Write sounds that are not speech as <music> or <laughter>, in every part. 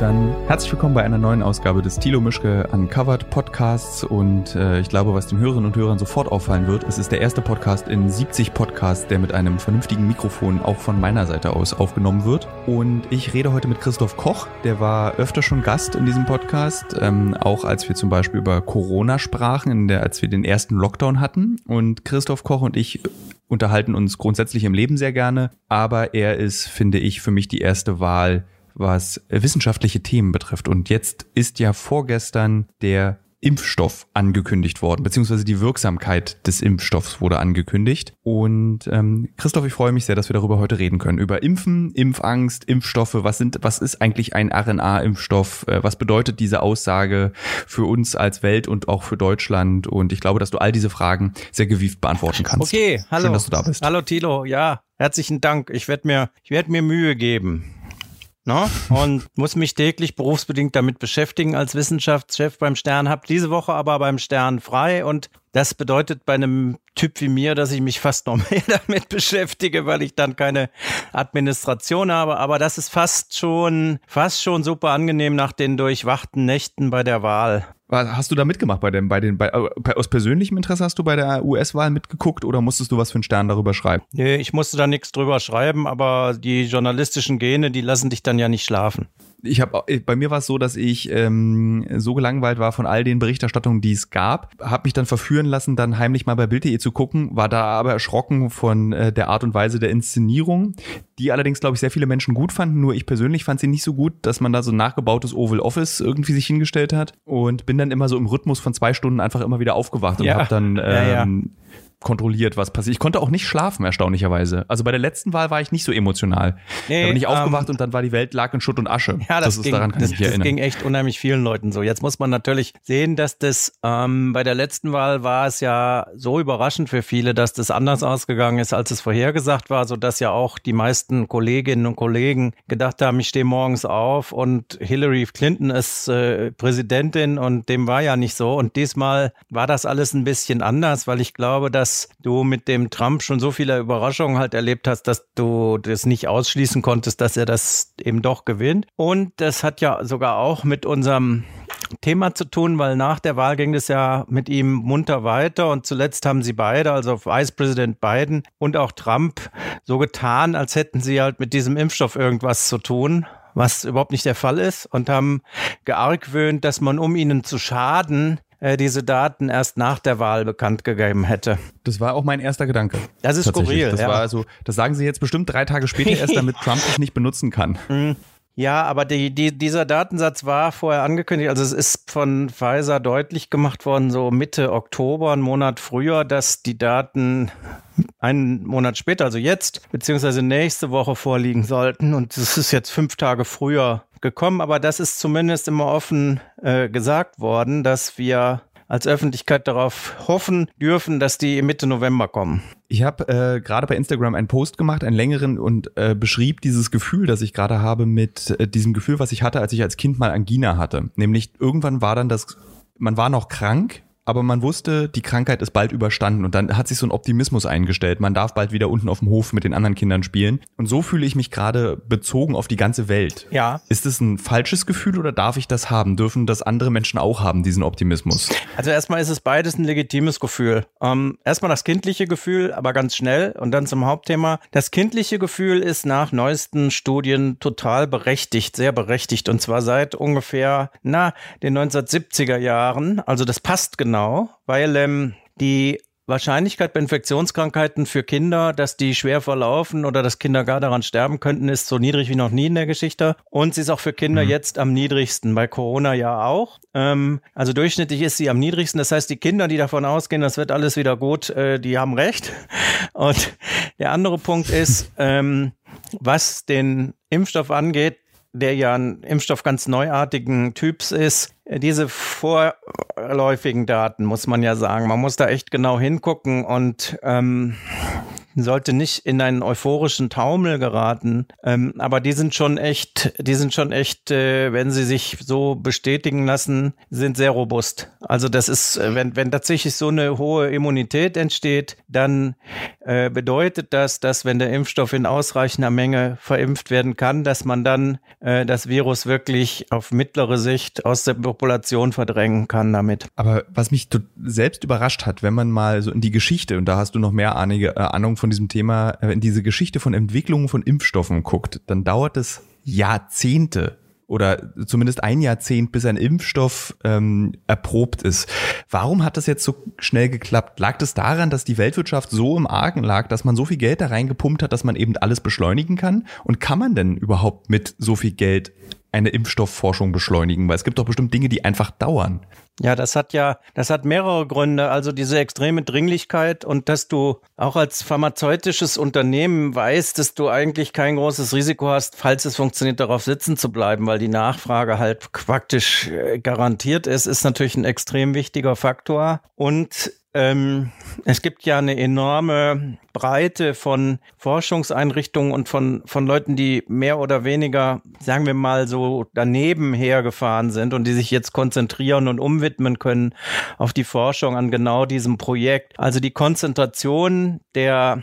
Dann herzlich willkommen bei einer neuen Ausgabe des Thilo Mischke Uncovered Podcasts und äh, ich glaube, was den Hörerinnen und Hörern sofort auffallen wird, es ist der erste Podcast in 70 Podcasts, der mit einem vernünftigen Mikrofon auch von meiner Seite aus aufgenommen wird. Und ich rede heute mit Christoph Koch, der war öfter schon Gast in diesem Podcast, ähm, auch als wir zum Beispiel über Corona sprachen, in der, als wir den ersten Lockdown hatten. Und Christoph Koch und ich unterhalten uns grundsätzlich im Leben sehr gerne, aber er ist, finde ich, für mich die erste Wahl was wissenschaftliche Themen betrifft. Und jetzt ist ja vorgestern der Impfstoff angekündigt worden, beziehungsweise die Wirksamkeit des Impfstoffs wurde angekündigt. Und ähm, Christoph, ich freue mich sehr, dass wir darüber heute reden können. Über Impfen, Impfangst, Impfstoffe, was sind, was ist eigentlich ein RNA-Impfstoff? Äh, was bedeutet diese Aussage für uns als Welt und auch für Deutschland? Und ich glaube, dass du all diese Fragen sehr gewieft beantworten kannst. Okay, hallo. Schön, dass du da bist. Hallo Tilo, ja, herzlichen Dank. Ich werde mir, ich werde mir Mühe geben ne? <laughs> und muss mich täglich berufsbedingt damit beschäftigen als Wissenschaftschef beim Stern. Hab diese Woche aber beim Stern frei und das bedeutet bei einem Typ wie mir, dass ich mich fast noch <laughs> mehr damit beschäftige, weil ich dann keine Administration habe. Aber das ist fast schon, fast schon super angenehm nach den durchwachten Nächten bei der Wahl. Hast du da mitgemacht bei dem, bei den, bei, äh, aus persönlichem Interesse hast du bei der US-Wahl mitgeguckt oder musstest du was für einen Stern darüber schreiben? Nee, ich musste da nichts drüber schreiben, aber die journalistischen Gene, die lassen dich dann ja nicht schlafen ich habe bei mir war es so, dass ich ähm, so gelangweilt war von all den Berichterstattungen, die es gab, habe mich dann verführen lassen, dann heimlich mal bei Bild.de zu gucken, war da aber erschrocken von äh, der Art und Weise der Inszenierung, die allerdings glaube ich sehr viele Menschen gut fanden, nur ich persönlich fand sie nicht so gut, dass man da so ein nachgebautes Oval Office irgendwie sich hingestellt hat und bin dann immer so im Rhythmus von zwei Stunden einfach immer wieder aufgewacht und ja. habe dann ähm, ja, ja. Kontrolliert, was passiert. Ich konnte auch nicht schlafen, erstaunlicherweise. Also bei der letzten Wahl war ich nicht so emotional. Nee, da bin ich aufgewacht ähm, und dann war die Welt lag in Schutt und Asche. Ja, das, das ging, daran kann das, ich mich das ging echt unheimlich vielen Leuten so. Jetzt muss man natürlich sehen, dass das ähm, bei der letzten Wahl war es ja so überraschend für viele, dass das anders ausgegangen ist, als es vorhergesagt war, so dass ja auch die meisten Kolleginnen und Kollegen gedacht haben, ich stehe morgens auf und Hillary Clinton ist äh, Präsidentin und dem war ja nicht so. Und diesmal war das alles ein bisschen anders, weil ich glaube, dass dass du mit dem Trump schon so viele Überraschungen halt erlebt hast, dass du das nicht ausschließen konntest, dass er das eben doch gewinnt. Und das hat ja sogar auch mit unserem Thema zu tun, weil nach der Wahl ging es ja mit ihm munter weiter und zuletzt haben sie beide, also Vice President Biden und auch Trump, so getan, als hätten sie halt mit diesem Impfstoff irgendwas zu tun was überhaupt nicht der Fall ist und haben geargwöhnt, dass man um ihnen zu schaden äh, diese Daten erst nach der Wahl bekannt gegeben hätte. Das war auch mein erster Gedanke. Das ist skurril. Das ja. war also, das sagen sie jetzt bestimmt drei Tage später erst, damit <laughs> Trump es nicht benutzen kann. Ja, aber die, die, dieser Datensatz war vorher angekündigt. Also es ist von Pfizer deutlich gemacht worden, so Mitte Oktober, einen Monat früher, dass die Daten einen Monat später, also jetzt, beziehungsweise nächste Woche vorliegen sollten. Und es ist jetzt fünf Tage früher gekommen, aber das ist zumindest immer offen äh, gesagt worden, dass wir als Öffentlichkeit darauf hoffen dürfen, dass die Mitte November kommen. Ich habe äh, gerade bei Instagram einen Post gemacht, einen längeren und äh, beschrieb dieses Gefühl, das ich gerade habe mit äh, diesem Gefühl, was ich hatte, als ich als Kind mal Angina hatte. Nämlich irgendwann war dann das, man war noch krank, aber man wusste, die Krankheit ist bald überstanden und dann hat sich so ein Optimismus eingestellt. Man darf bald wieder unten auf dem Hof mit den anderen Kindern spielen. Und so fühle ich mich gerade bezogen auf die ganze Welt. Ja. Ist es ein falsches Gefühl oder darf ich das haben? Dürfen das andere Menschen auch haben, diesen Optimismus? Also erstmal ist es beides ein legitimes Gefühl. Ähm, erstmal das kindliche Gefühl, aber ganz schnell und dann zum Hauptthema. Das kindliche Gefühl ist nach neuesten Studien total berechtigt, sehr berechtigt und zwar seit ungefähr, na, den 1970er Jahren. Also das passt genau Genau, weil ähm, die Wahrscheinlichkeit bei Infektionskrankheiten für Kinder, dass die schwer verlaufen oder dass Kinder gar daran sterben könnten, ist so niedrig wie noch nie in der Geschichte. Und sie ist auch für Kinder mhm. jetzt am niedrigsten, bei Corona ja auch. Ähm, also durchschnittlich ist sie am niedrigsten. Das heißt, die Kinder, die davon ausgehen, das wird alles wieder gut, äh, die haben recht. <laughs> Und der andere Punkt ist, ähm, was den Impfstoff angeht, der ja ein Impfstoff ganz neuartigen Typs ist, diese vorläufigen Daten, muss man ja sagen. Man muss da echt genau hingucken und ähm, sollte nicht in einen euphorischen Taumel geraten. Ähm, aber die sind schon echt, die sind schon echt, äh, wenn sie sich so bestätigen lassen, sind sehr robust. Also das ist, äh, wenn, wenn tatsächlich so eine hohe Immunität entsteht, dann äh, bedeutet das, dass wenn der Impfstoff in ausreichender Menge verimpft werden kann, dass man dann äh, das Virus wirklich auf mittlere Sicht aus der Population verdrängen kann damit. Aber was mich selbst überrascht hat, wenn man mal so in die Geschichte, und da hast du noch mehr äh, Ahnung von diesem Thema, äh, in diese Geschichte von Entwicklungen von Impfstoffen guckt, dann dauert es Jahrzehnte, oder zumindest ein Jahrzehnt, bis ein Impfstoff ähm, erprobt ist. Warum hat das jetzt so schnell geklappt? Lag das daran, dass die Weltwirtschaft so im Argen lag, dass man so viel Geld da reingepumpt hat, dass man eben alles beschleunigen kann? Und kann man denn überhaupt mit so viel Geld eine Impfstoffforschung beschleunigen? Weil es gibt doch bestimmt Dinge, die einfach dauern. Ja, das hat ja, das hat mehrere Gründe. Also diese extreme Dringlichkeit und dass du auch als pharmazeutisches Unternehmen weißt, dass du eigentlich kein großes Risiko hast, falls es funktioniert, darauf sitzen zu bleiben, weil die Nachfrage halt praktisch äh, garantiert ist, ist natürlich ein extrem wichtiger Faktor. Und ähm, es gibt ja eine enorme Breite von Forschungseinrichtungen und von, von Leuten, die mehr oder weniger, sagen wir mal, so daneben hergefahren sind und die sich jetzt konzentrieren und umwidmen können auf die Forschung an genau diesem Projekt. Also die Konzentration der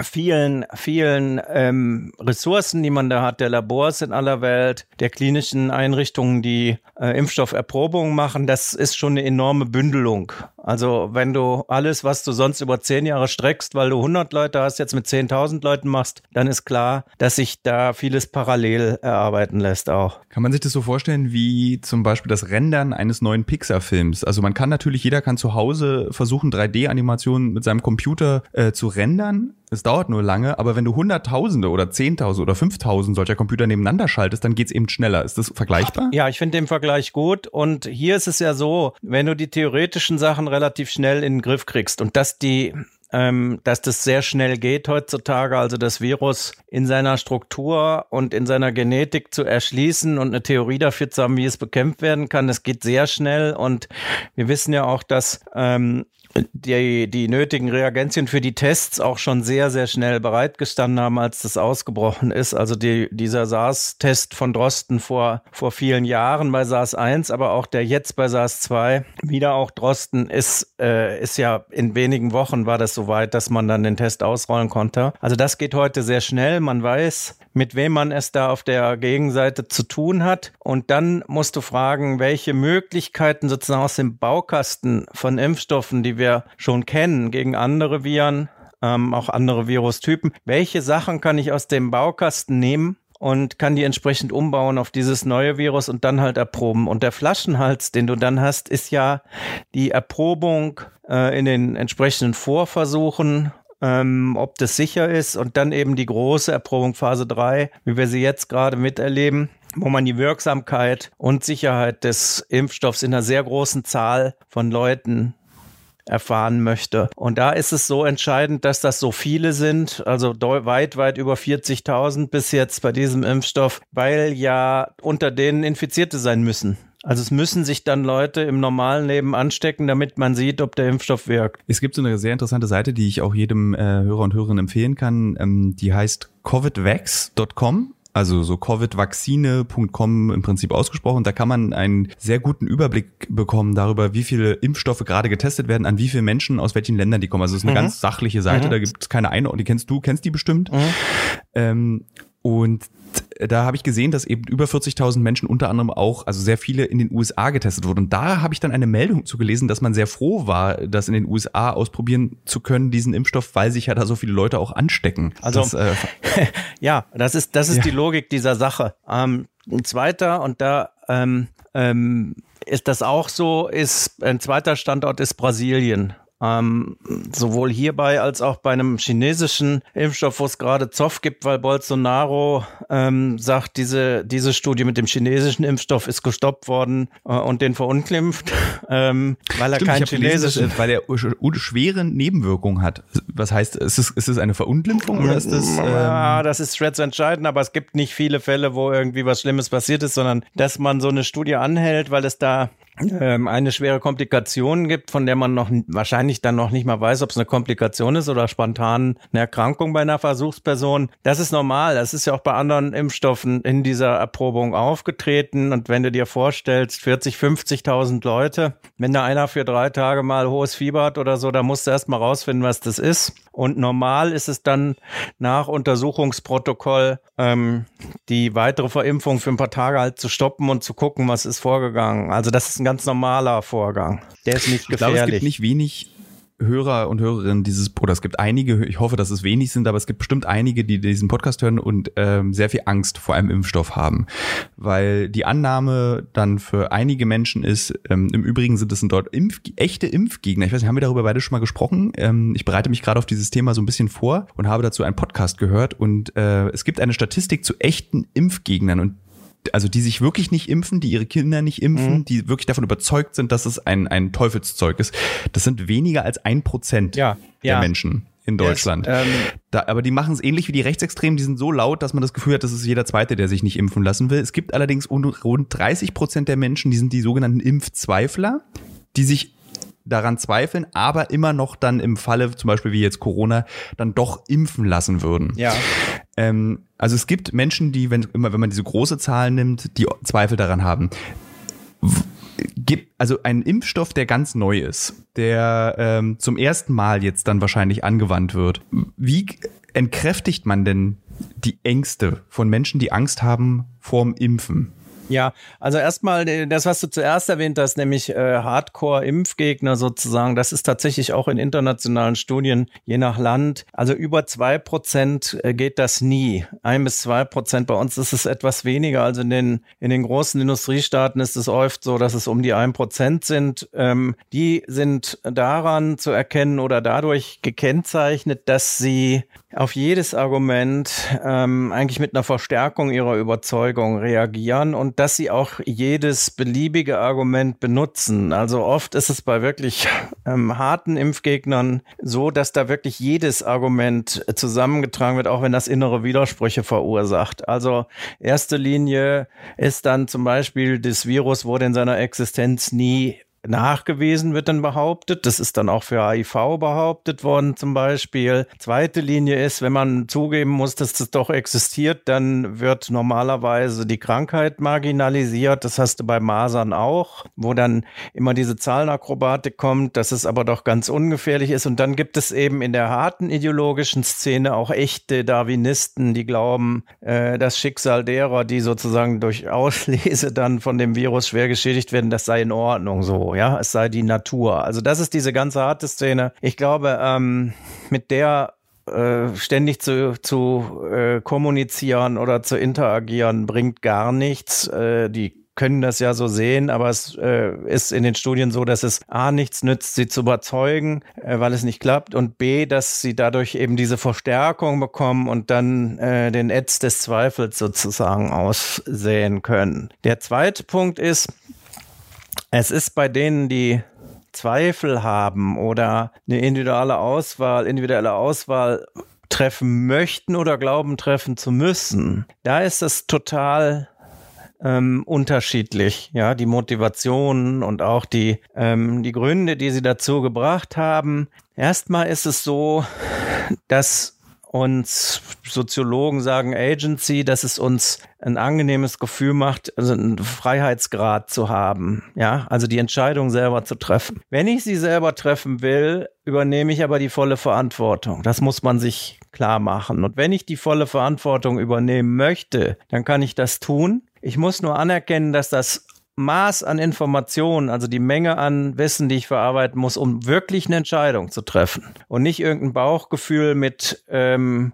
vielen, vielen ähm, Ressourcen, die man da hat, der Labors in aller Welt, der klinischen Einrichtungen, die äh, Impfstofferprobungen machen, das ist schon eine enorme Bündelung. Also wenn du alles, was du sonst über zehn Jahre streckst, weil du 100 Leute hast, jetzt mit 10.000 Leuten machst, dann ist klar, dass sich da vieles parallel erarbeiten lässt auch. Kann man sich das so vorstellen wie zum Beispiel das Rendern eines neuen Pixar-Films? Also man kann natürlich, jeder kann zu Hause versuchen, 3D-Animationen mit seinem Computer äh, zu rendern, es dauert nur lange, aber wenn du Hunderttausende oder Zehntausende oder Fünftausend solcher Computer nebeneinander schaltest, dann geht's eben schneller. Ist das vergleichbar? Ja, ich finde den Vergleich gut. Und hier ist es ja so, wenn du die theoretischen Sachen relativ schnell in den Griff kriegst und dass die ähm, dass das sehr schnell geht heutzutage, also das Virus in seiner Struktur und in seiner Genetik zu erschließen und eine Theorie dafür zu haben, wie es bekämpft werden kann. Das geht sehr schnell und wir wissen ja auch, dass ähm, die, die nötigen Reagenzien für die Tests auch schon sehr, sehr schnell bereitgestanden haben, als das ausgebrochen ist. Also die, dieser SARS-Test von Drosten vor, vor vielen Jahren bei SARS-1, aber auch der jetzt bei SARS-2, wieder auch Drosten, ist, äh, ist ja in wenigen Wochen war das soweit, dass man dann den Test ausrollen konnte. Also das geht heute sehr schnell. Man weiß, mit wem man es da auf der Gegenseite zu tun hat. Und dann musst du fragen, welche Möglichkeiten sozusagen aus dem Baukasten von Impfstoffen, die wir schon kennen, gegen andere Viren, ähm, auch andere Virustypen, welche Sachen kann ich aus dem Baukasten nehmen und kann die entsprechend umbauen auf dieses neue Virus und dann halt erproben. Und der Flaschenhals, den du dann hast, ist ja die Erprobung äh, in den entsprechenden Vorversuchen ähm, ob das sicher ist und dann eben die große Erprobung Phase 3, wie wir sie jetzt gerade miterleben wo man die Wirksamkeit und Sicherheit des Impfstoffs in einer sehr großen Zahl von Leuten erfahren möchte. Und da ist es so entscheidend, dass das so viele sind, also weit, weit über 40.000 bis jetzt bei diesem Impfstoff, weil ja unter denen Infizierte sein müssen. Also es müssen sich dann Leute im normalen Leben anstecken, damit man sieht, ob der Impfstoff wirkt. Es gibt so eine sehr interessante Seite, die ich auch jedem äh, Hörer und Hörerin empfehlen kann. Ähm, die heißt covidvax.com also so covidvaccine.com im Prinzip ausgesprochen. Da kann man einen sehr guten Überblick bekommen darüber, wie viele Impfstoffe gerade getestet werden, an wie viele Menschen aus welchen Ländern die kommen. Also es ist eine mhm. ganz sachliche Seite, mhm. da gibt es keine Einordnung. Die kennst du, kennst die bestimmt. Mhm. Ähm, und da habe ich gesehen, dass eben über 40.000 Menschen unter anderem auch, also sehr viele in den USA getestet wurden. Und da habe ich dann eine Meldung zu gelesen, dass man sehr froh war, das in den USA ausprobieren zu können, diesen Impfstoff, weil sich ja da so viele Leute auch anstecken. Also das, äh, <laughs> ja, das ist das ist ja. die Logik dieser Sache. Ähm, ein zweiter und da ähm, ähm, ist das auch so, ist ein zweiter Standort ist Brasilien. Ähm, sowohl hierbei als auch bei einem chinesischen Impfstoff, wo es gerade Zoff gibt, weil Bolsonaro ähm, sagt, diese, diese Studie mit dem chinesischen Impfstoff ist gestoppt worden äh, und den verunglimpft, <laughs> ähm, weil er Stimmt, kein chinesischen... Weil er schwere Nebenwirkungen hat. Was heißt, ist es, ist es eine Verunglimpfung oder ist das... Ähm ja, das ist schwer zu entscheiden, aber es gibt nicht viele Fälle, wo irgendwie was Schlimmes passiert ist, sondern dass man so eine Studie anhält, weil es da ähm, eine schwere Komplikation gibt, von der man noch wahrscheinlich dann noch nicht mal weiß, ob es eine Komplikation ist oder spontan eine Erkrankung bei einer Versuchsperson. Das ist normal. Das ist ja auch bei anderen Impfstoffen in dieser Erprobung aufgetreten. Und wenn du dir vorstellst, 40, 50.000 Leute, wenn da einer für drei Tage mal hohes Fieber hat oder so, da musst du erst mal rausfinden, was das ist. Und normal ist es dann nach Untersuchungsprotokoll ähm, die weitere Verimpfung für ein paar Tage halt zu stoppen und zu gucken, was ist vorgegangen. Also das ist ein ganz normaler Vorgang. Der ist nicht gefährlich. Ich glaube, es gibt nicht wenig Hörer und Hörerinnen dieses, oder es gibt einige, ich hoffe, dass es wenig sind, aber es gibt bestimmt einige, die diesen Podcast hören und ähm, sehr viel Angst vor einem Impfstoff haben. Weil die Annahme dann für einige Menschen ist, ähm, im Übrigen sind es dort Impf echte Impfgegner. Ich weiß nicht, haben wir darüber beide schon mal gesprochen? Ähm, ich bereite mich gerade auf dieses Thema so ein bisschen vor und habe dazu einen Podcast gehört und äh, es gibt eine Statistik zu echten Impfgegnern und also die sich wirklich nicht impfen, die ihre Kinder nicht impfen, mhm. die wirklich davon überzeugt sind, dass es ein, ein Teufelszeug ist. Das sind weniger als ein Prozent ja, der ja. Menschen in Deutschland. Yes, ähm, da, aber die machen es ähnlich wie die Rechtsextremen, die sind so laut, dass man das Gefühl hat, das ist jeder Zweite, der sich nicht impfen lassen will. Es gibt allerdings rund 30 Prozent der Menschen, die sind die sogenannten Impfzweifler, die sich daran zweifeln, aber immer noch dann im Falle, zum Beispiel wie jetzt Corona, dann doch impfen lassen würden. Ja. Ähm, also es gibt Menschen, die, wenn, immer wenn man diese große Zahl nimmt, die Zweifel daran haben. Gibt also einen Impfstoff, der ganz neu ist, der ähm, zum ersten Mal jetzt dann wahrscheinlich angewandt wird. Wie entkräftigt man denn die Ängste von Menschen, die Angst haben vorm Impfen? Ja, also erstmal äh, das, was du zuerst erwähnt hast, nämlich äh, Hardcore-Impfgegner sozusagen, das ist tatsächlich auch in internationalen Studien, je nach Land, also über zwei Prozent äh, geht das nie. Ein bis zwei Prozent. Bei uns ist es etwas weniger. Also in den, in den großen Industriestaaten ist es oft so, dass es um die ein Prozent sind. Ähm, die sind daran zu erkennen oder dadurch gekennzeichnet, dass sie auf jedes Argument ähm, eigentlich mit einer Verstärkung ihrer Überzeugung reagieren und dass sie auch jedes beliebige Argument benutzen. Also oft ist es bei wirklich ähm, harten Impfgegnern so, dass da wirklich jedes Argument zusammengetragen wird, auch wenn das innere Widersprüche verursacht. Also erste Linie ist dann zum Beispiel, das Virus wurde in seiner Existenz nie nachgewiesen, wird dann behauptet. Das ist dann auch für HIV behauptet worden zum Beispiel. Zweite Linie ist, wenn man zugeben muss, dass das doch existiert, dann wird normalerweise die Krankheit marginalisiert. Das hast du bei Masern auch, wo dann immer diese Zahlenakrobatik kommt, dass es aber doch ganz ungefährlich ist. Und dann gibt es eben in der harten ideologischen Szene auch echte Darwinisten, die glauben, äh, das Schicksal derer, die sozusagen durch Auslese dann von dem Virus schwer geschädigt werden, das sei in Ordnung so ja, es sei die Natur. Also das ist diese ganze harte Szene. Ich glaube, ähm, mit der äh, ständig zu, zu äh, kommunizieren oder zu interagieren bringt gar nichts. Äh, die können das ja so sehen, aber es äh, ist in den Studien so, dass es A nichts nützt, sie zu überzeugen, äh, weil es nicht klappt und B, dass sie dadurch eben diese Verstärkung bekommen und dann äh, den Ätz des Zweifels sozusagen aussehen können. Der zweite Punkt ist, es ist bei denen, die Zweifel haben oder eine individuelle Auswahl, individuelle Auswahl treffen möchten oder glauben treffen zu müssen, da ist es total ähm, unterschiedlich, ja, die Motivationen und auch die, ähm, die Gründe, die sie dazu gebracht haben. Erstmal ist es so, dass uns Soziologen sagen Agency, dass es uns ein angenehmes Gefühl macht, also einen Freiheitsgrad zu haben. Ja, also die Entscheidung selber zu treffen. Wenn ich sie selber treffen will, übernehme ich aber die volle Verantwortung. Das muss man sich klar machen. Und wenn ich die volle Verantwortung übernehmen möchte, dann kann ich das tun. Ich muss nur anerkennen, dass das Maß an Informationen, also die Menge an Wissen, die ich verarbeiten muss, um wirklich eine Entscheidung zu treffen. Und nicht irgendein Bauchgefühl mit ähm,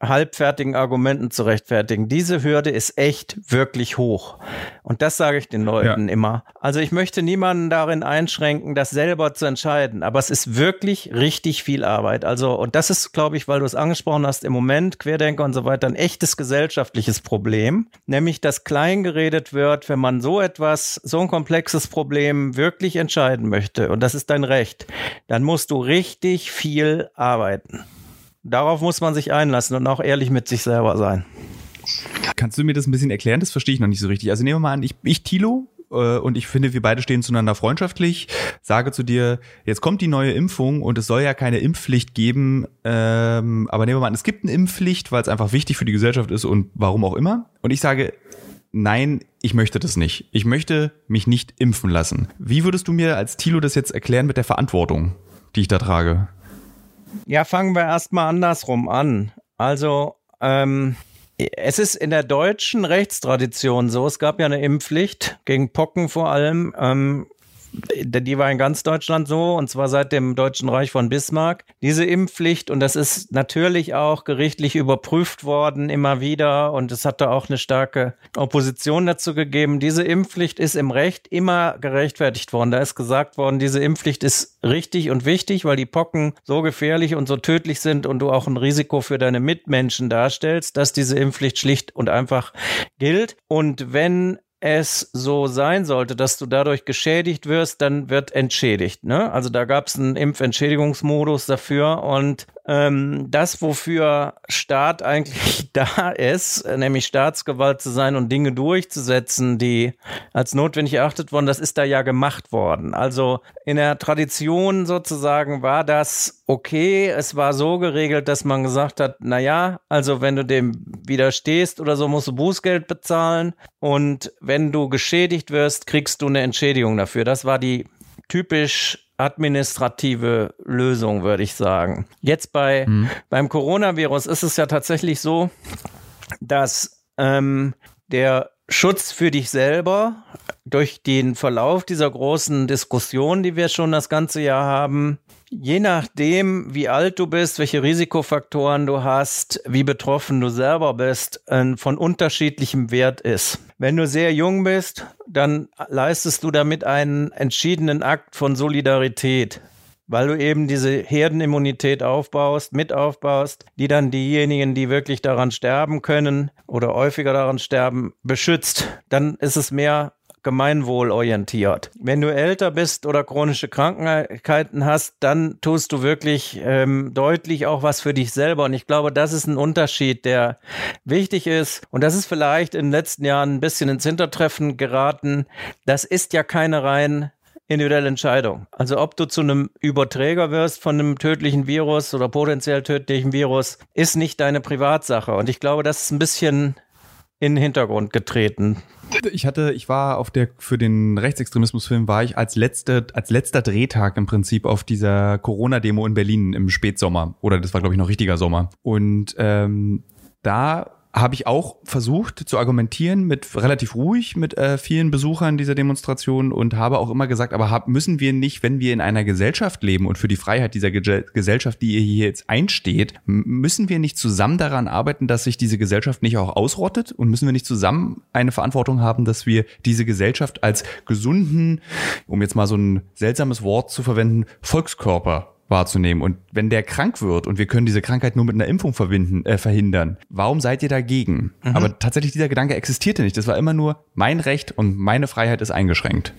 halbfertigen Argumenten zu rechtfertigen. Diese Hürde ist echt wirklich hoch. Und das sage ich den Leuten ja. immer. Also ich möchte niemanden darin einschränken, das selber zu entscheiden. Aber es ist wirklich richtig viel Arbeit. Also, und das ist, glaube ich, weil du es angesprochen hast, im Moment, Querdenker und so weiter, ein echtes gesellschaftliches Problem. Nämlich, dass klein geredet wird, wenn man so etwas, so ein komplexes Problem wirklich entscheiden möchte. Und das ist dein Recht. Dann musst du richtig viel arbeiten. Darauf muss man sich einlassen und auch ehrlich mit sich selber sein. Kannst du mir das ein bisschen erklären? Das verstehe ich noch nicht so richtig. Also nehmen wir mal an, ich, ich Tilo, äh, und ich finde, wir beide stehen zueinander freundschaftlich, sage zu dir, jetzt kommt die neue Impfung und es soll ja keine Impfpflicht geben, ähm, aber nehmen wir mal an, es gibt eine Impfpflicht, weil es einfach wichtig für die Gesellschaft ist und warum auch immer. Und ich sage, nein, ich möchte das nicht. Ich möchte mich nicht impfen lassen. Wie würdest du mir als Thilo das jetzt erklären mit der Verantwortung, die ich da trage? Ja, fangen wir erstmal andersrum an. Also, ähm, es ist in der deutschen Rechtstradition so, es gab ja eine Impfpflicht gegen Pocken vor allem. Ähm, die war in ganz Deutschland so, und zwar seit dem Deutschen Reich von Bismarck. Diese Impfpflicht, und das ist natürlich auch gerichtlich überprüft worden, immer wieder, und es hat da auch eine starke Opposition dazu gegeben. Diese Impfpflicht ist im Recht immer gerechtfertigt worden. Da ist gesagt worden, diese Impfpflicht ist richtig und wichtig, weil die Pocken so gefährlich und so tödlich sind und du auch ein Risiko für deine Mitmenschen darstellst, dass diese Impfpflicht schlicht und einfach gilt. Und wenn es so sein sollte, dass du dadurch geschädigt wirst, dann wird entschädigt. Ne? Also da gab es einen Impfentschädigungsmodus dafür und ähm, das, wofür Staat eigentlich <laughs> da ist, nämlich Staatsgewalt zu sein und Dinge durchzusetzen, die als notwendig erachtet wurden, das ist da ja gemacht worden. Also in der Tradition sozusagen war das okay. Es war so geregelt, dass man gesagt hat, na ja, also wenn du dem widerstehst oder so, musst du Bußgeld bezahlen und wenn du geschädigt wirst, kriegst du eine Entschädigung dafür. Das war die typisch administrative Lösung, würde ich sagen. Jetzt bei mhm. beim Coronavirus ist es ja tatsächlich so, dass ähm, der Schutz für dich selber durch den Verlauf dieser großen Diskussion, die wir schon das ganze Jahr haben, Je nachdem, wie alt du bist, welche Risikofaktoren du hast, wie betroffen du selber bist, von unterschiedlichem Wert ist. Wenn du sehr jung bist, dann leistest du damit einen entschiedenen Akt von Solidarität, weil du eben diese Herdenimmunität aufbaust, mit aufbaust, die dann diejenigen, die wirklich daran sterben können oder häufiger daran sterben, beschützt. Dann ist es mehr gemeinwohlorientiert. Wenn du älter bist oder chronische Krankheiten hast, dann tust du wirklich ähm, deutlich auch was für dich selber. Und ich glaube, das ist ein Unterschied, der wichtig ist. Und das ist vielleicht in den letzten Jahren ein bisschen ins Hintertreffen geraten. Das ist ja keine rein individuelle Entscheidung. Also ob du zu einem Überträger wirst von einem tödlichen Virus oder potenziell tödlichen Virus, ist nicht deine Privatsache. Und ich glaube, das ist ein bisschen in den Hintergrund getreten. Ich hatte, ich war auf der, für den Rechtsextremismusfilm war ich als letzte, als letzter Drehtag im Prinzip auf dieser Corona-Demo in Berlin im Spätsommer. Oder das war, glaube ich, noch richtiger Sommer. Und ähm, da habe ich auch versucht zu argumentieren mit relativ ruhig mit äh, vielen Besuchern dieser Demonstration und habe auch immer gesagt, aber hab, müssen wir nicht, wenn wir in einer Gesellschaft leben und für die Freiheit dieser Ge Gesellschaft, die ihr hier jetzt einsteht, müssen wir nicht zusammen daran arbeiten, dass sich diese Gesellschaft nicht auch ausrottet? Und müssen wir nicht zusammen eine Verantwortung haben, dass wir diese Gesellschaft als gesunden, um jetzt mal so ein seltsames Wort zu verwenden, Volkskörper wahrzunehmen. Und wenn der krank wird und wir können diese Krankheit nur mit einer Impfung verbinden, äh, verhindern, warum seid ihr dagegen? Mhm. Aber tatsächlich dieser Gedanke existierte nicht. Das war immer nur mein Recht und meine Freiheit ist eingeschränkt.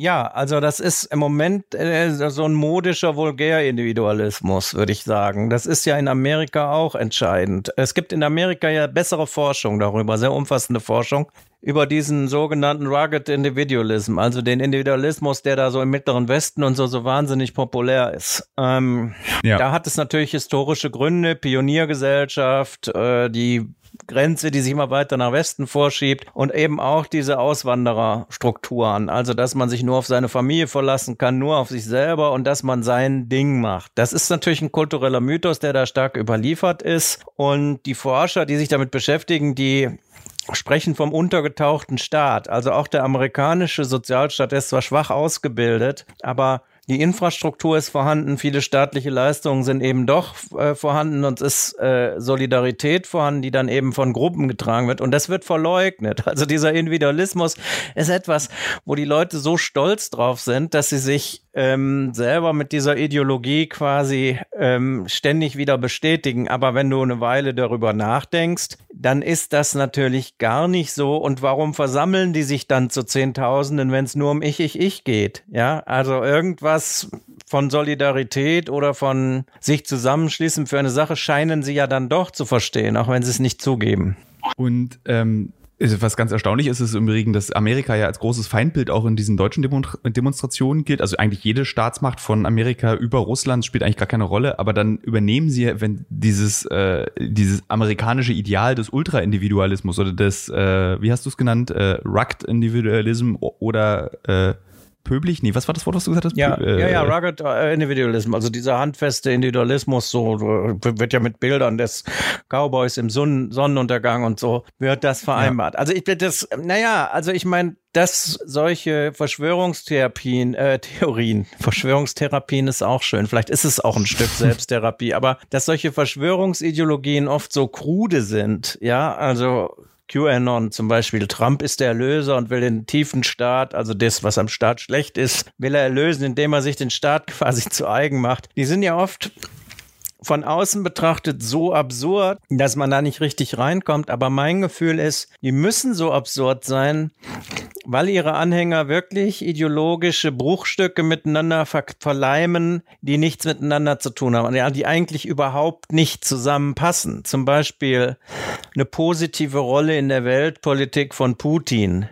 Ja, also das ist im Moment äh, so ein modischer Vulgärindividualismus, würde ich sagen. Das ist ja in Amerika auch entscheidend. Es gibt in Amerika ja bessere Forschung darüber, sehr umfassende Forschung über diesen sogenannten Rugged Individualism, also den Individualismus, der da so im Mittleren Westen und so so wahnsinnig populär ist. Ähm, ja. Da hat es natürlich historische Gründe, Pioniergesellschaft, äh, die Grenze, die sich immer weiter nach Westen vorschiebt und eben auch diese Auswandererstrukturen, also dass man sich nur auf seine Familie verlassen kann, nur auf sich selber und dass man sein Ding macht. Das ist natürlich ein kultureller Mythos, der da stark überliefert ist und die Forscher, die sich damit beschäftigen, die sprechen vom untergetauchten Staat. Also auch der amerikanische Sozialstaat ist zwar schwach ausgebildet, aber die Infrastruktur ist vorhanden, viele staatliche Leistungen sind eben doch äh, vorhanden und es ist äh, Solidarität vorhanden, die dann eben von Gruppen getragen wird und das wird verleugnet. Also dieser Individualismus ist etwas, wo die Leute so stolz drauf sind, dass sie sich ähm, selber mit dieser Ideologie quasi ähm, ständig wieder bestätigen. Aber wenn du eine Weile darüber nachdenkst, dann ist das natürlich gar nicht so. Und warum versammeln die sich dann zu Zehntausenden, wenn es nur um ich, ich, ich geht? Ja, also irgendwas von Solidarität oder von sich zusammenschließen für eine Sache scheinen sie ja dann doch zu verstehen, auch wenn sie es nicht zugeben. Und ähm, Was ganz erstaunlich ist, ist im Übrigen, dass Amerika ja als großes Feindbild auch in diesen deutschen Demonstrationen gilt. Also eigentlich jede Staatsmacht von Amerika über Russland spielt eigentlich gar keine Rolle, aber dann übernehmen sie, wenn dieses, äh, dieses amerikanische Ideal des Ultra-Individualismus oder des, äh, wie hast du es genannt, äh, Rugged-Individualism oder äh, pöblich? Nee, was war das Wort, was du gesagt hast? Ja, äh, ja, ja, Rugged äh, Individualism, also dieser handfeste Individualismus, so wird ja mit Bildern des Cowboys im Sonnen Sonnenuntergang und so wird das vereinbart. Ja. Also ich bin das, naja, also ich meine, dass solche Verschwörungstherapien, äh, Theorien, Verschwörungstherapien ist auch schön. Vielleicht ist es auch ein Stück <laughs> Selbsttherapie, aber dass solche Verschwörungsideologien oft so krude sind, ja, also QAnon zum Beispiel, Trump ist der Erlöser und will den tiefen Staat, also das, was am Staat schlecht ist, will er erlösen, indem er sich den Staat <laughs> quasi zu eigen macht. Die sind ja oft von außen betrachtet so absurd, dass man da nicht richtig reinkommt. Aber mein Gefühl ist, die müssen so absurd sein, weil ihre Anhänger wirklich ideologische Bruchstücke miteinander ver verleimen, die nichts miteinander zu tun haben, ja, die eigentlich überhaupt nicht zusammenpassen. Zum Beispiel eine positive Rolle in der Weltpolitik von Putin.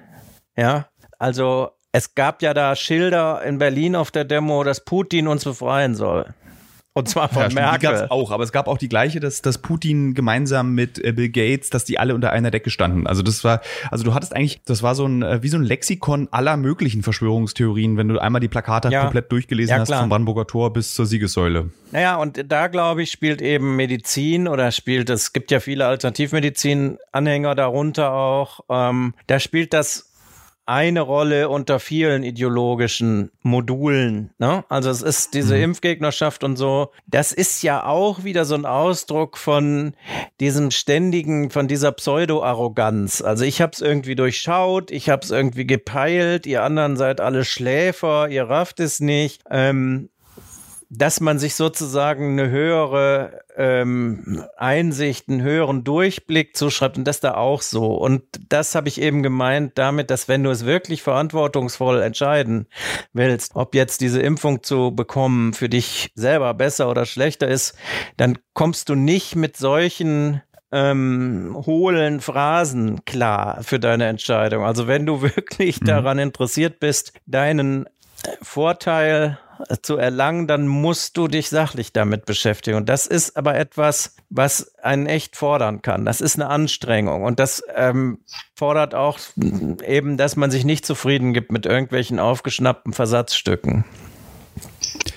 Ja, also es gab ja da Schilder in Berlin auf der Demo, dass Putin uns befreien soll. Und zwar von ja, Merkel. Die gab's auch, aber es gab auch die gleiche, dass, dass Putin gemeinsam mit äh, Bill Gates, dass die alle unter einer Decke standen. Also das war, also du hattest eigentlich, das war so ein, äh, wie so ein Lexikon aller möglichen Verschwörungstheorien, wenn du einmal die Plakate ja. komplett durchgelesen ja, hast, vom Brandenburger Tor bis zur Siegessäule. Naja, und da glaube ich, spielt eben Medizin oder spielt, es gibt ja viele Alternativmedizin-Anhänger darunter auch, ähm, da spielt das eine Rolle unter vielen ideologischen Modulen. Ne? Also es ist diese mhm. Impfgegnerschaft und so. Das ist ja auch wieder so ein Ausdruck von diesem ständigen, von dieser Pseudo-Arroganz. Also ich habe es irgendwie durchschaut, ich habe es irgendwie gepeilt, ihr anderen seid alle Schläfer, ihr rafft es nicht. Ähm, dass man sich sozusagen eine höhere ähm, Einsicht, einen höheren Durchblick zuschreibt und das da auch so. Und das habe ich eben gemeint damit, dass wenn du es wirklich verantwortungsvoll entscheiden willst, ob jetzt diese Impfung zu bekommen für dich selber besser oder schlechter ist, dann kommst du nicht mit solchen ähm, hohlen Phrasen klar für deine Entscheidung. Also wenn du <laughs> wirklich mhm. daran interessiert bist, deinen Vorteil zu erlangen, dann musst du dich sachlich damit beschäftigen. Und das ist aber etwas, was einen echt fordern kann. Das ist eine Anstrengung. Und das ähm, fordert auch eben, dass man sich nicht zufrieden gibt mit irgendwelchen aufgeschnappten Versatzstücken.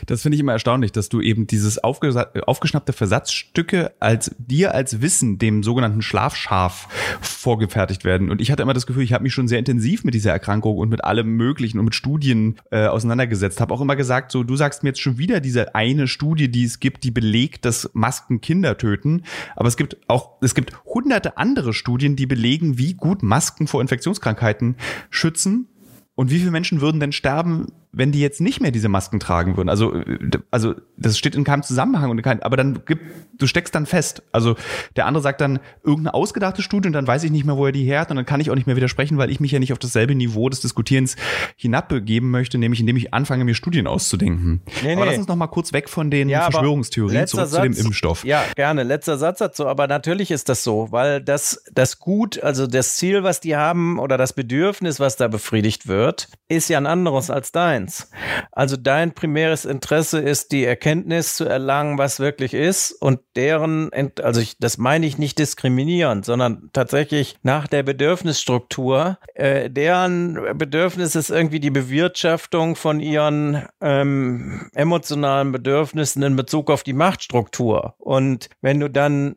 Das finde ich immer erstaunlich, dass du eben dieses aufgeschnappte Versatzstücke als dir als Wissen dem sogenannten Schlafschaf vorgefertigt werden. Und ich hatte immer das Gefühl, ich habe mich schon sehr intensiv mit dieser Erkrankung und mit allem Möglichen und mit Studien äh, auseinandergesetzt. Habe auch immer gesagt, so du sagst mir jetzt schon wieder diese eine Studie, die es gibt, die belegt, dass Masken Kinder töten. Aber es gibt auch es gibt hunderte andere Studien, die belegen, wie gut Masken vor Infektionskrankheiten schützen und wie viele Menschen würden denn sterben, wenn die jetzt nicht mehr diese Masken tragen würden? Also, also das steht in keinem Zusammenhang und kein, aber dann gibt, du steckst dann fest. Also der andere sagt dann irgendeine ausgedachte Studie und dann weiß ich nicht mehr, wo er die her hat und dann kann ich auch nicht mehr widersprechen, weil ich mich ja nicht auf dasselbe Niveau des Diskutierens hinabbegeben möchte, nämlich indem ich anfange, mir Studien auszudenken. Nee, aber nee. lass uns noch mal kurz weg von den ja, Verschwörungstheorien zurück Satz, zu dem Impfstoff. Ja, gerne. Letzter Satz dazu. Aber natürlich ist das so, weil das, das Gut, also das Ziel, was die haben oder das Bedürfnis, was da befriedigt wird, ist ja ein anderes als deins. Also dein primäres Interesse ist, die Erkenntnis zu erlangen, was wirklich ist und deren, also ich, das meine ich nicht diskriminierend, sondern tatsächlich nach der Bedürfnisstruktur. Äh, deren Bedürfnis ist irgendwie die Bewirtschaftung von ihren ähm, emotionalen Bedürfnissen in Bezug auf die Machtstruktur. Und wenn du dann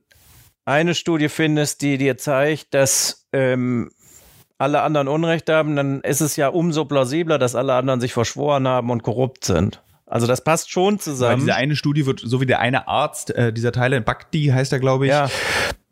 eine Studie findest, die dir zeigt, dass ähm, alle anderen Unrecht haben, dann ist es ja umso plausibler, dass alle anderen sich verschworen haben und korrupt sind. Also das passt schon zusammen. Weil diese eine Studie wird, so wie der eine Arzt, äh, dieser Thailand Bhakti heißt er, glaube ich, ja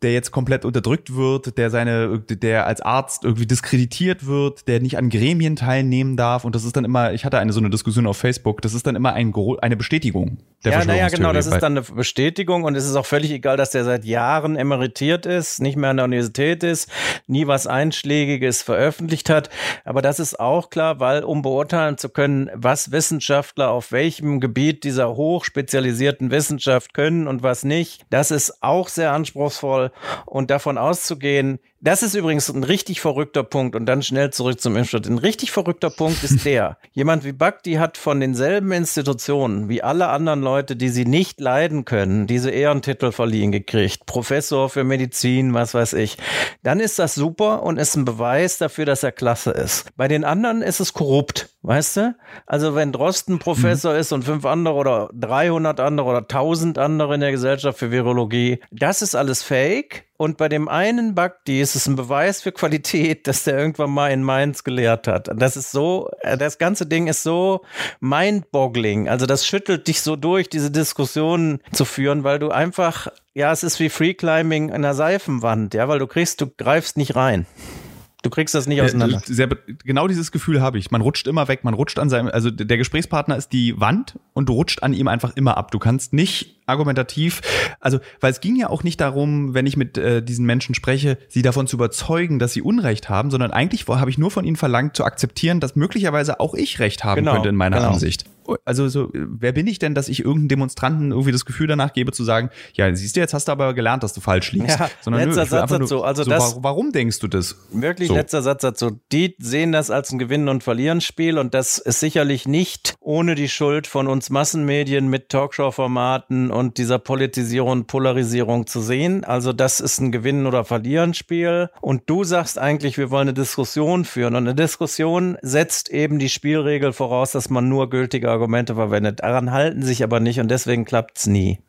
der jetzt komplett unterdrückt wird, der seine, der als Arzt irgendwie diskreditiert wird, der nicht an Gremien teilnehmen darf. Und das ist dann immer, ich hatte eine so eine Diskussion auf Facebook, das ist dann immer ein, eine Bestätigung der Ja, naja, genau, das ist dann eine Bestätigung und es ist auch völlig egal, dass der seit Jahren emeritiert ist, nicht mehr an der Universität ist, nie was Einschlägiges veröffentlicht hat. Aber das ist auch klar, weil um beurteilen zu können, was Wissenschaftler auf welchem Gebiet dieser hochspezialisierten Wissenschaft können und was nicht, das ist auch sehr anspruchsvoll und davon auszugehen, das ist übrigens ein richtig verrückter Punkt und dann schnell zurück zum Impfstoff. Ein richtig verrückter Punkt ist <laughs> der. Jemand wie Bakti hat von denselben Institutionen wie alle anderen Leute, die sie nicht leiden können, diese Ehrentitel verliehen gekriegt. Professor für Medizin, was weiß ich. Dann ist das super und ist ein Beweis dafür, dass er klasse ist. Bei den anderen ist es korrupt. Weißt du? Also wenn Drosten Professor mhm. ist und fünf andere oder 300 andere oder 1000 andere in der Gesellschaft für Virologie, das ist alles Fake. Und bei dem einen Bakti ist es ein Beweis für Qualität, dass der irgendwann mal in Mainz gelehrt hat. Das ist so, äh, das ganze Ding ist so mindboggling. Also das schüttelt dich so durch, diese Diskussionen zu führen, weil du einfach, ja, es ist wie Freeclimbing in einer Seifenwand, ja, weil du kriegst, du greifst nicht rein. Du kriegst das nicht äh, auseinander. Sehr, genau dieses Gefühl habe ich. Man rutscht immer weg, man rutscht an seinem, also der Gesprächspartner ist die Wand und du rutscht an ihm einfach immer ab. Du kannst nicht argumentativ, also weil es ging ja auch nicht darum, wenn ich mit äh, diesen Menschen spreche, sie davon zu überzeugen, dass sie Unrecht haben, sondern eigentlich habe ich nur von ihnen verlangt zu akzeptieren, dass möglicherweise auch ich Recht haben genau, könnte in meiner genau. Ansicht also so, wer bin ich denn, dass ich irgendeinem Demonstranten irgendwie das Gefühl danach gebe zu sagen, ja, siehst du, jetzt hast du aber gelernt, dass du falsch liegst. Ja, Sondern letzter nö, Satz dazu. Also so, das, warum denkst du das? Wirklich so. letzter Satz dazu. Die sehen das als ein Gewinnen- und Verlieren-Spiel und das ist sicherlich nicht ohne die Schuld von uns Massenmedien mit Talkshow-Formaten und dieser Politisierung und Polarisierung zu sehen. Also das ist ein Gewinnen- oder Verlieren-Spiel und du sagst eigentlich, wir wollen eine Diskussion führen und eine Diskussion setzt eben die Spielregel voraus, dass man nur gültige Argumente verwendet. Daran halten sich aber nicht und deswegen klappt es nie.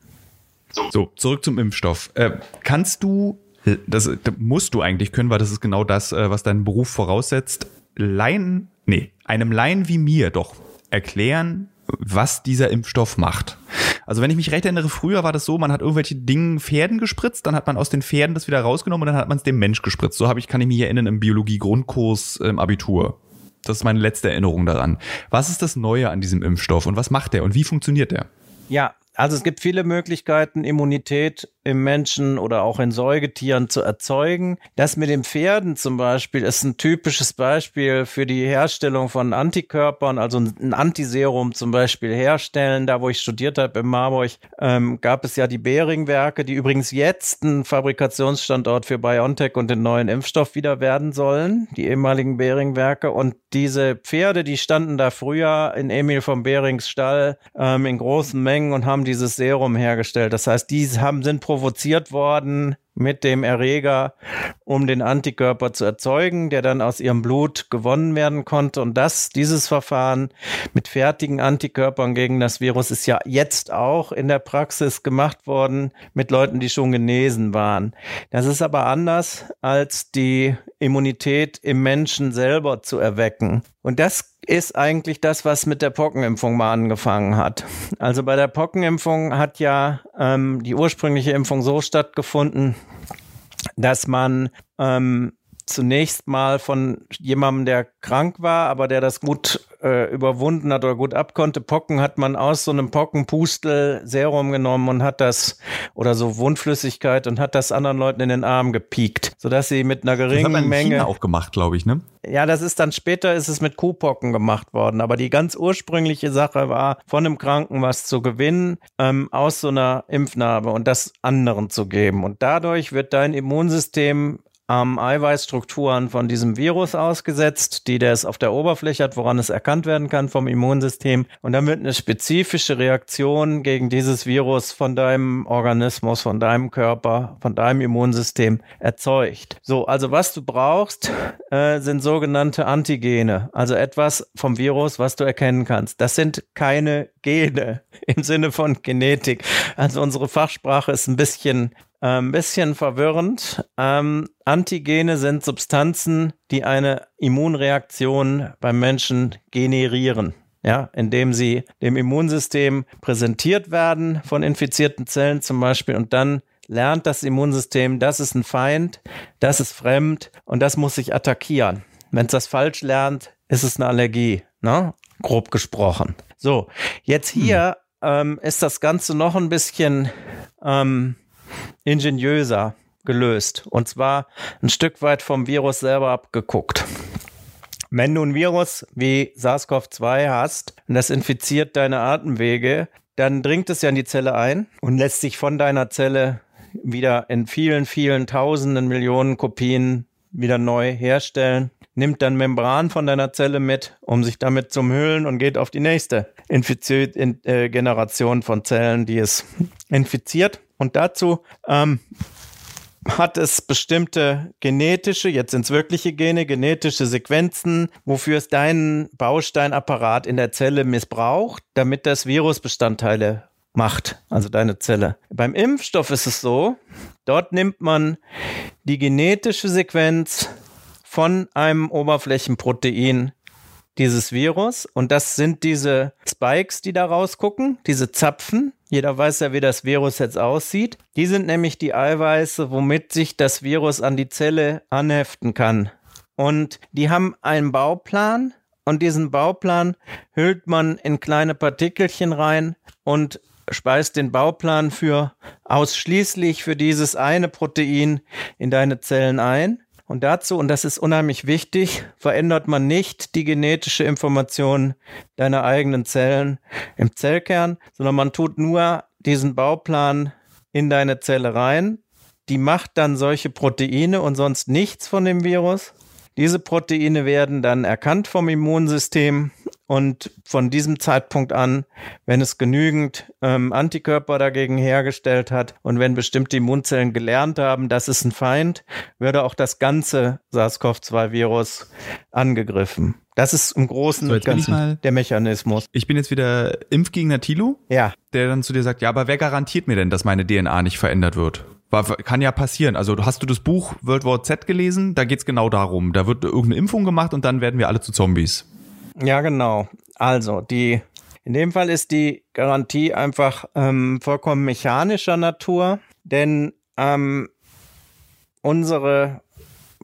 So, zurück zum Impfstoff. Äh, kannst du, das, das, musst du eigentlich können, weil das ist genau das, äh, was dein Beruf voraussetzt, Laien, nee, einem Laien wie mir doch erklären, was dieser Impfstoff macht. Also wenn ich mich recht erinnere, früher war das so, man hat irgendwelche Dinge Pferden gespritzt, dann hat man aus den Pferden das wieder rausgenommen und dann hat man es dem Mensch gespritzt. So habe ich, kann ich mich erinnern, im Biologie-Grundkurs im Abitur. Das ist meine letzte Erinnerung daran. Was ist das Neue an diesem Impfstoff und was macht der und wie funktioniert der? Ja, also es gibt viele Möglichkeiten, Immunität im Menschen oder auch in Säugetieren zu erzeugen. Das mit den Pferden zum Beispiel ist ein typisches Beispiel für die Herstellung von Antikörpern, also ein Antiserum zum Beispiel herstellen. Da, wo ich studiert habe in Marburg, ähm, gab es ja die Behring-Werke, die übrigens jetzt ein Fabrikationsstandort für BioNTech und den neuen Impfstoff wieder werden sollen, die ehemaligen Behring-Werke. Und diese Pferde, die standen da früher in Emil von Behrings Stall ähm, in großen Mengen und haben dieses Serum hergestellt. Das heißt, die haben, sind provoziert worden mit dem Erreger, um den Antikörper zu erzeugen, der dann aus ihrem Blut gewonnen werden konnte. Und das, dieses Verfahren mit fertigen Antikörpern gegen das Virus ist ja jetzt auch in der Praxis gemacht worden mit Leuten, die schon genesen waren. Das ist aber anders als die Immunität im Menschen selber zu erwecken. Und das ist eigentlich das, was mit der Pockenimpfung mal angefangen hat. Also bei der Pockenimpfung hat ja ähm, die ursprüngliche Impfung so stattgefunden, dass man ähm, zunächst mal von jemandem, der krank war, aber der das gut äh, überwunden hat oder gut abkonnte. Pocken hat man aus so einem Pockenpustel Serum genommen und hat das oder so Wundflüssigkeit und hat das anderen Leuten in den Arm gepiekt, sodass sie mit einer geringen das hat man Menge China auch gemacht, glaube ich, ne? Ja, das ist dann später ist es mit Kuhpocken gemacht worden, aber die ganz ursprüngliche Sache war, von einem Kranken was zu gewinnen ähm, aus so einer Impfnarbe und das anderen zu geben und dadurch wird dein Immunsystem ähm, Eiweißstrukturen von diesem Virus ausgesetzt, die es auf der Oberfläche hat, woran es erkannt werden kann vom Immunsystem. Und dann wird eine spezifische Reaktion gegen dieses Virus von deinem Organismus, von deinem Körper, von deinem Immunsystem erzeugt. So, also was du brauchst, äh, sind sogenannte Antigene, also etwas vom Virus, was du erkennen kannst. Das sind keine Gene im Sinne von Genetik. Also unsere Fachsprache ist ein bisschen ein ähm, bisschen verwirrend. Ähm, Antigene sind Substanzen, die eine Immunreaktion beim Menschen generieren. Ja, indem sie dem Immunsystem präsentiert werden von infizierten Zellen zum Beispiel und dann lernt das Immunsystem, das ist ein Feind, das ist fremd und das muss sich attackieren. Wenn es das falsch lernt, ist es eine Allergie, ne? grob gesprochen. So, jetzt hier hm. ähm, ist das Ganze noch ein bisschen ähm, ingeniöser gelöst. Und zwar ein Stück weit vom Virus selber abgeguckt. Wenn du ein Virus wie SARS-CoV-2 hast und das infiziert deine Atemwege, dann dringt es ja in die Zelle ein und lässt sich von deiner Zelle wieder in vielen, vielen tausenden Millionen Kopien wieder neu herstellen, nimmt dann Membran von deiner Zelle mit, um sich damit zu umhüllen und geht auf die nächste infiziert, in, äh, Generation von Zellen, die es infiziert. Und dazu ähm, hat es bestimmte genetische, jetzt sind es wirkliche Gene, genetische Sequenzen, wofür es deinen Bausteinapparat in der Zelle missbraucht, damit das Virusbestandteile macht, also deine Zelle. Beim Impfstoff ist es so, dort nimmt man die genetische Sequenz von einem Oberflächenprotein dieses Virus und das sind diese Spikes, die da rausgucken, diese Zapfen. Jeder weiß ja, wie das Virus jetzt aussieht. Die sind nämlich die Eiweiße, womit sich das Virus an die Zelle anheften kann. Und die haben einen Bauplan und diesen Bauplan hüllt man in kleine Partikelchen rein und speist den Bauplan für ausschließlich für dieses eine Protein in deine Zellen ein. Und dazu, und das ist unheimlich wichtig, verändert man nicht die genetische Information deiner eigenen Zellen im Zellkern, sondern man tut nur diesen Bauplan in deine Zelle rein. Die macht dann solche Proteine und sonst nichts von dem Virus. Diese Proteine werden dann erkannt vom Immunsystem und von diesem Zeitpunkt an, wenn es genügend ähm, Antikörper dagegen hergestellt hat und wenn bestimmte Immunzellen gelernt haben, das ist ein Feind, würde auch das ganze SARS-CoV-2-Virus angegriffen. Das ist im Großen so, Ganzen der Mechanismus. Ich bin jetzt wieder Impfgegner Tilo, ja. der dann zu dir sagt, ja, aber wer garantiert mir denn, dass meine DNA nicht verändert wird? War, kann ja passieren. Also hast du das Buch World War Z gelesen? Da geht's genau darum. Da wird irgendeine Impfung gemacht und dann werden wir alle zu Zombies. Ja, genau. Also, die, in dem Fall ist die Garantie einfach ähm, vollkommen mechanischer Natur, denn ähm, unsere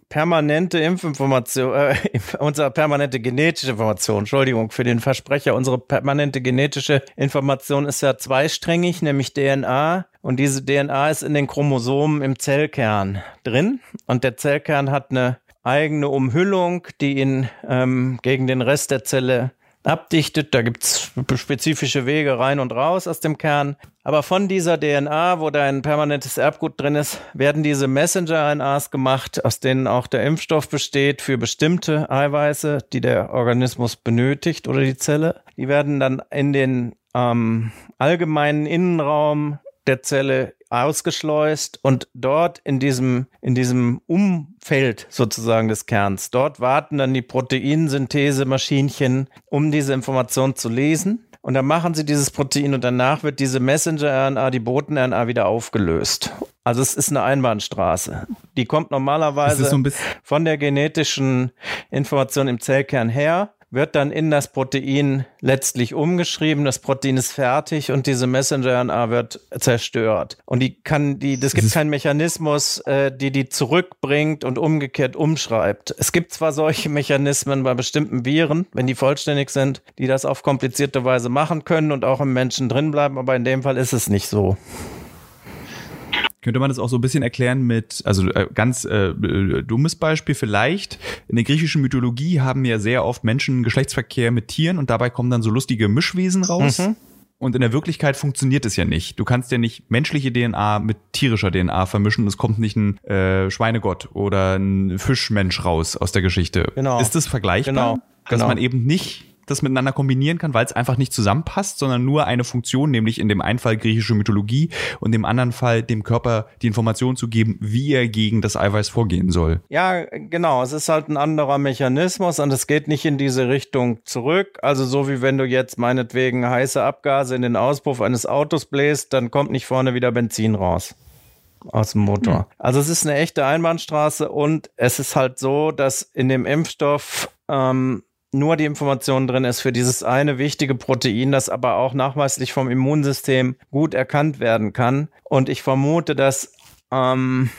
permanente Impfinformation, äh, <laughs> unsere permanente genetische Information, Entschuldigung für den Versprecher, unsere permanente genetische Information ist ja zweisträngig, nämlich DNA. Und diese DNA ist in den Chromosomen im Zellkern drin. Und der Zellkern hat eine eigene Umhüllung, die ihn ähm, gegen den Rest der Zelle abdichtet. Da gibt es spezifische Wege rein und raus aus dem Kern. Aber von dieser DNA, wo da ein permanentes Erbgut drin ist, werden diese Messenger-RNAs gemacht, aus denen auch der Impfstoff besteht für bestimmte Eiweiße, die der Organismus benötigt oder die Zelle. Die werden dann in den ähm, allgemeinen Innenraum der Zelle ausgeschleust und dort in diesem, in diesem Umfeld sozusagen des Kerns, dort warten dann die Proteinsynthese-Maschinchen, um diese Information zu lesen. Und dann machen sie dieses Protein und danach wird diese Messenger-RNA, die Boten-RNA wieder aufgelöst. Also es ist eine Einbahnstraße. Die kommt normalerweise so von der genetischen Information im Zellkern her wird dann in das Protein letztlich umgeschrieben. Das Protein ist fertig und diese Messenger-RNA wird zerstört. Und die kann, die, das gibt keinen Mechanismus, äh, die die zurückbringt und umgekehrt umschreibt. Es gibt zwar solche Mechanismen bei bestimmten Viren, wenn die vollständig sind, die das auf komplizierte Weise machen können und auch im Menschen drin bleiben, aber in dem Fall ist es nicht so. Könnte man das auch so ein bisschen erklären mit, also äh, ganz äh, äh, dummes Beispiel vielleicht. In der griechischen Mythologie haben ja sehr oft Menschen Geschlechtsverkehr mit Tieren und dabei kommen dann so lustige Mischwesen raus. Mhm. Und in der Wirklichkeit funktioniert es ja nicht. Du kannst ja nicht menschliche DNA mit tierischer DNA vermischen. Es kommt nicht ein äh, Schweinegott oder ein Fischmensch raus aus der Geschichte. Genau. Ist das vergleichbar? Genau. Dass genau. man eben nicht das miteinander kombinieren kann, weil es einfach nicht zusammenpasst, sondern nur eine Funktion, nämlich in dem einen Fall griechische Mythologie und im anderen Fall dem Körper die Information zu geben, wie er gegen das Eiweiß vorgehen soll. Ja, genau. Es ist halt ein anderer Mechanismus und es geht nicht in diese Richtung zurück. Also so wie wenn du jetzt meinetwegen heiße Abgase in den Auspuff eines Autos bläst, dann kommt nicht vorne wieder Benzin raus aus dem Motor. Also es ist eine echte Einbahnstraße und es ist halt so, dass in dem Impfstoff ähm, nur die Information drin ist für dieses eine wichtige Protein, das aber auch nachweislich vom Immunsystem gut erkannt werden kann. Und ich vermute, dass ähm,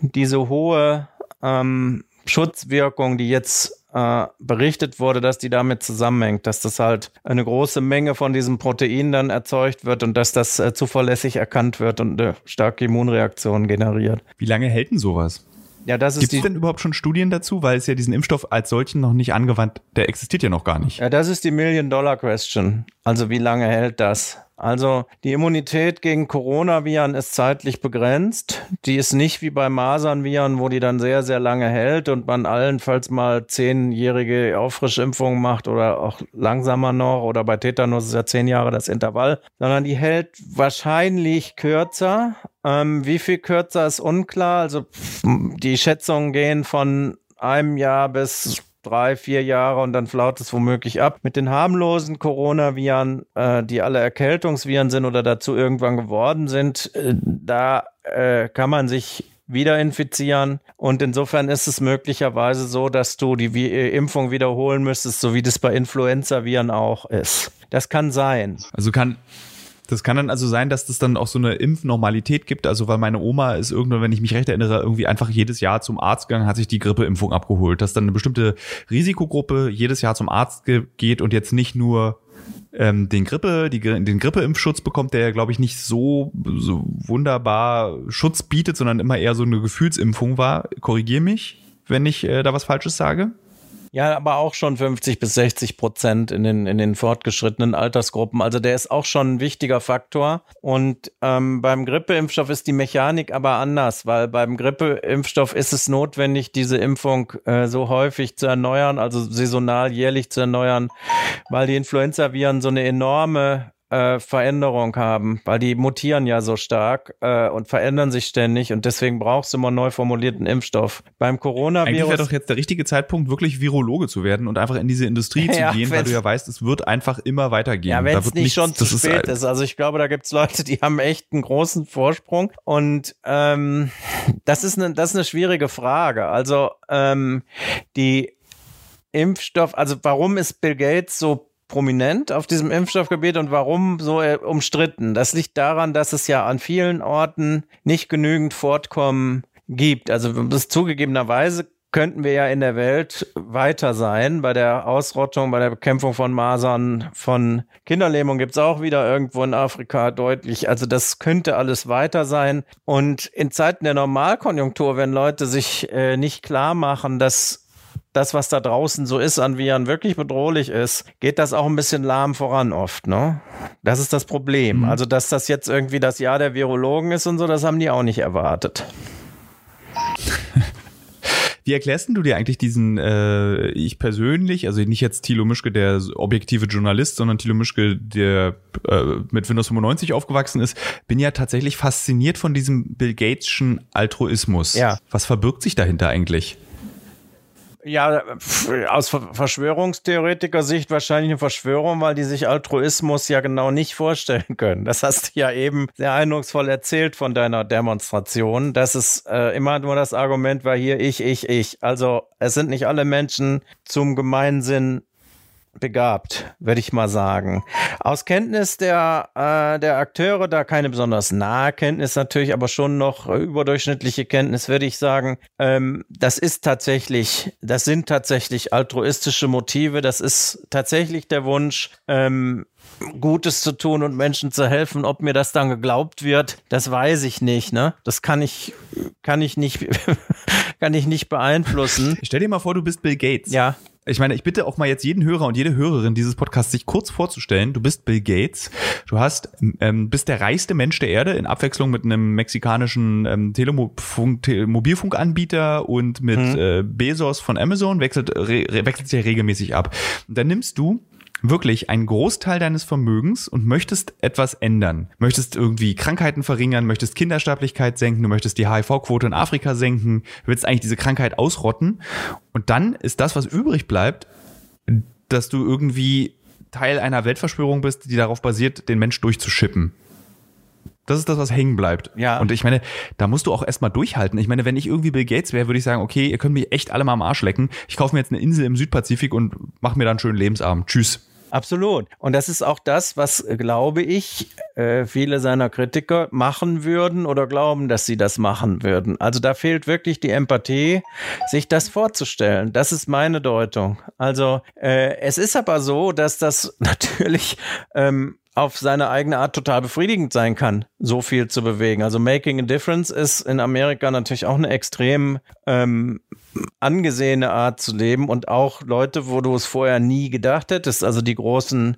diese hohe ähm, Schutzwirkung, die jetzt äh, berichtet wurde, dass die damit zusammenhängt, dass das halt eine große Menge von diesem Protein dann erzeugt wird und dass das äh, zuverlässig erkannt wird und eine starke Immunreaktion generiert. Wie lange hält denn sowas? Ja, das ist Gibt es denn überhaupt schon Studien dazu? Weil es ja diesen Impfstoff als solchen noch nicht angewandt, der existiert ja noch gar nicht. Ja, das ist die Million-Dollar-Question. Also wie lange hält das? Also die Immunität gegen Coronaviren ist zeitlich begrenzt. Die ist nicht wie bei Masernviren, wo die dann sehr, sehr lange hält und man allenfalls mal zehnjährige Auffrischimpfungen macht oder auch langsamer noch oder bei Tetanus ist ja zehn Jahre das Intervall, sondern die hält wahrscheinlich kürzer. Ähm, wie viel kürzer ist unklar. Also die Schätzungen gehen von einem Jahr bis drei, vier Jahre und dann flaut es womöglich ab. Mit den harmlosen Coronaviren, äh, die alle Erkältungsviren sind oder dazu irgendwann geworden sind, äh, da äh, kann man sich wieder infizieren. Und insofern ist es möglicherweise so, dass du die äh, Impfung wiederholen müsstest, so wie das bei Influenza-Viren auch ist. Das kann sein. Also kann, das kann dann also sein, dass das dann auch so eine Impfnormalität gibt. Also weil meine Oma ist irgendwann, wenn ich mich recht erinnere, irgendwie einfach jedes Jahr zum Arzt gegangen, hat sich die Grippeimpfung abgeholt. Dass dann eine bestimmte Risikogruppe jedes Jahr zum Arzt geht und jetzt nicht nur ähm, den Grippe, die, den Grippeimpfschutz bekommt, der ja, glaube ich, nicht so, so wunderbar Schutz bietet, sondern immer eher so eine Gefühlsimpfung war. Korrigier mich, wenn ich äh, da was Falsches sage. Ja, aber auch schon 50 bis 60 Prozent in den, in den fortgeschrittenen Altersgruppen. Also der ist auch schon ein wichtiger Faktor. Und ähm, beim Grippeimpfstoff ist die Mechanik aber anders, weil beim Grippeimpfstoff ist es notwendig, diese Impfung äh, so häufig zu erneuern, also saisonal jährlich zu erneuern, weil die Influenza-Viren so eine enorme äh, Veränderung haben, weil die mutieren ja so stark äh, und verändern sich ständig und deswegen brauchst du immer neu formulierten Impfstoff. Beim Coronavirus. Eigentlich wäre doch jetzt der richtige Zeitpunkt, wirklich Virologe zu werden und einfach in diese Industrie <laughs> ja, zu gehen, weil du ja weißt, es wird einfach immer weitergehen. Ja, wenn es nicht nichts, schon zu spät ist, ist. Also ich glaube, da gibt's Leute, die haben echt einen großen Vorsprung und ähm, das ist eine, das ist eine schwierige Frage. Also ähm, die Impfstoff, also warum ist Bill Gates so prominent auf diesem Impfstoffgebiet und warum so äh, umstritten? Das liegt daran, dass es ja an vielen Orten nicht genügend Fortkommen gibt. Also das zugegebenerweise könnten wir ja in der Welt weiter sein. Bei der Ausrottung, bei der Bekämpfung von Masern, von Kinderlähmung gibt es auch wieder irgendwo in Afrika deutlich. Also das könnte alles weiter sein. Und in Zeiten der Normalkonjunktur, wenn Leute sich äh, nicht klar machen, dass das, was da draußen so ist an Viren, wirklich bedrohlich ist, geht das auch ein bisschen lahm voran oft, ne? Das ist das Problem. Mhm. Also, dass das jetzt irgendwie das Jahr der Virologen ist und so, das haben die auch nicht erwartet. Wie erklärst du dir eigentlich diesen, äh, ich persönlich, also nicht jetzt Thilo Mischke, der objektive Journalist, sondern Thilo Mischke, der äh, mit Windows 95 aufgewachsen ist, bin ja tatsächlich fasziniert von diesem Bill Gateschen Altruismus. Ja. Was verbirgt sich dahinter eigentlich? Ja, aus Verschwörungstheoretiker-Sicht wahrscheinlich eine Verschwörung, weil die sich Altruismus ja genau nicht vorstellen können. Das hast du ja eben sehr eindrucksvoll erzählt von deiner Demonstration, dass es äh, immer nur das Argument war hier ich, ich, ich. Also es sind nicht alle Menschen zum Gemeinsinn begabt, würde ich mal sagen. Aus Kenntnis der, äh, der Akteure, da keine besonders nahe Kenntnis natürlich, aber schon noch überdurchschnittliche Kenntnis, würde ich sagen, ähm, das ist tatsächlich, das sind tatsächlich altruistische Motive, das ist tatsächlich der Wunsch, ähm, Gutes zu tun und Menschen zu helfen. Ob mir das dann geglaubt wird, das weiß ich nicht. Ne? Das kann ich, kann ich nicht, <laughs> kann ich nicht beeinflussen. Stell dir mal vor, du bist Bill Gates. Ja. Ich meine, ich bitte auch mal jetzt jeden Hörer und jede Hörerin dieses Podcasts, sich kurz vorzustellen. Du bist Bill Gates. Du hast, ähm, bist der reichste Mensch der Erde in Abwechslung mit einem mexikanischen ähm, Telemofunk, Tele Mobilfunkanbieter und mit mhm. äh, Bezos von Amazon wechselt, re wechselt sich ja regelmäßig ab. Und dann nimmst du wirklich einen Großteil deines Vermögens und möchtest etwas ändern. Möchtest irgendwie Krankheiten verringern, möchtest Kindersterblichkeit senken, du möchtest die HIV-Quote in Afrika senken, willst eigentlich diese Krankheit ausrotten. Und dann ist das, was übrig bleibt, dass du irgendwie Teil einer Weltverschwörung bist, die darauf basiert, den Mensch durchzuschippen. Das ist das, was hängen bleibt. Ja. Und ich meine, da musst du auch erstmal durchhalten. Ich meine, wenn ich irgendwie Bill Gates wäre, würde ich sagen, okay, ihr könnt mich echt alle mal am Arsch lecken. Ich kaufe mir jetzt eine Insel im Südpazifik und mache mir dann einen schönen Lebensabend. Tschüss. Absolut. Und das ist auch das, was, äh, glaube ich, äh, viele seiner Kritiker machen würden oder glauben, dass sie das machen würden. Also da fehlt wirklich die Empathie, sich das vorzustellen. Das ist meine Deutung. Also äh, es ist aber so, dass das <laughs> natürlich ähm, auf seine eigene Art total befriedigend sein kann, so viel zu bewegen. Also Making a Difference ist in Amerika natürlich auch eine extrem ähm, angesehene Art zu leben und auch Leute, wo du es vorher nie gedacht hättest, also die großen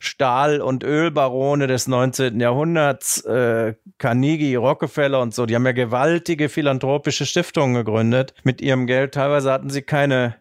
Stahl- und Ölbarone des 19. Jahrhunderts, äh, Carnegie, Rockefeller und so, die haben ja gewaltige philanthropische Stiftungen gegründet mit ihrem Geld. Teilweise hatten sie keine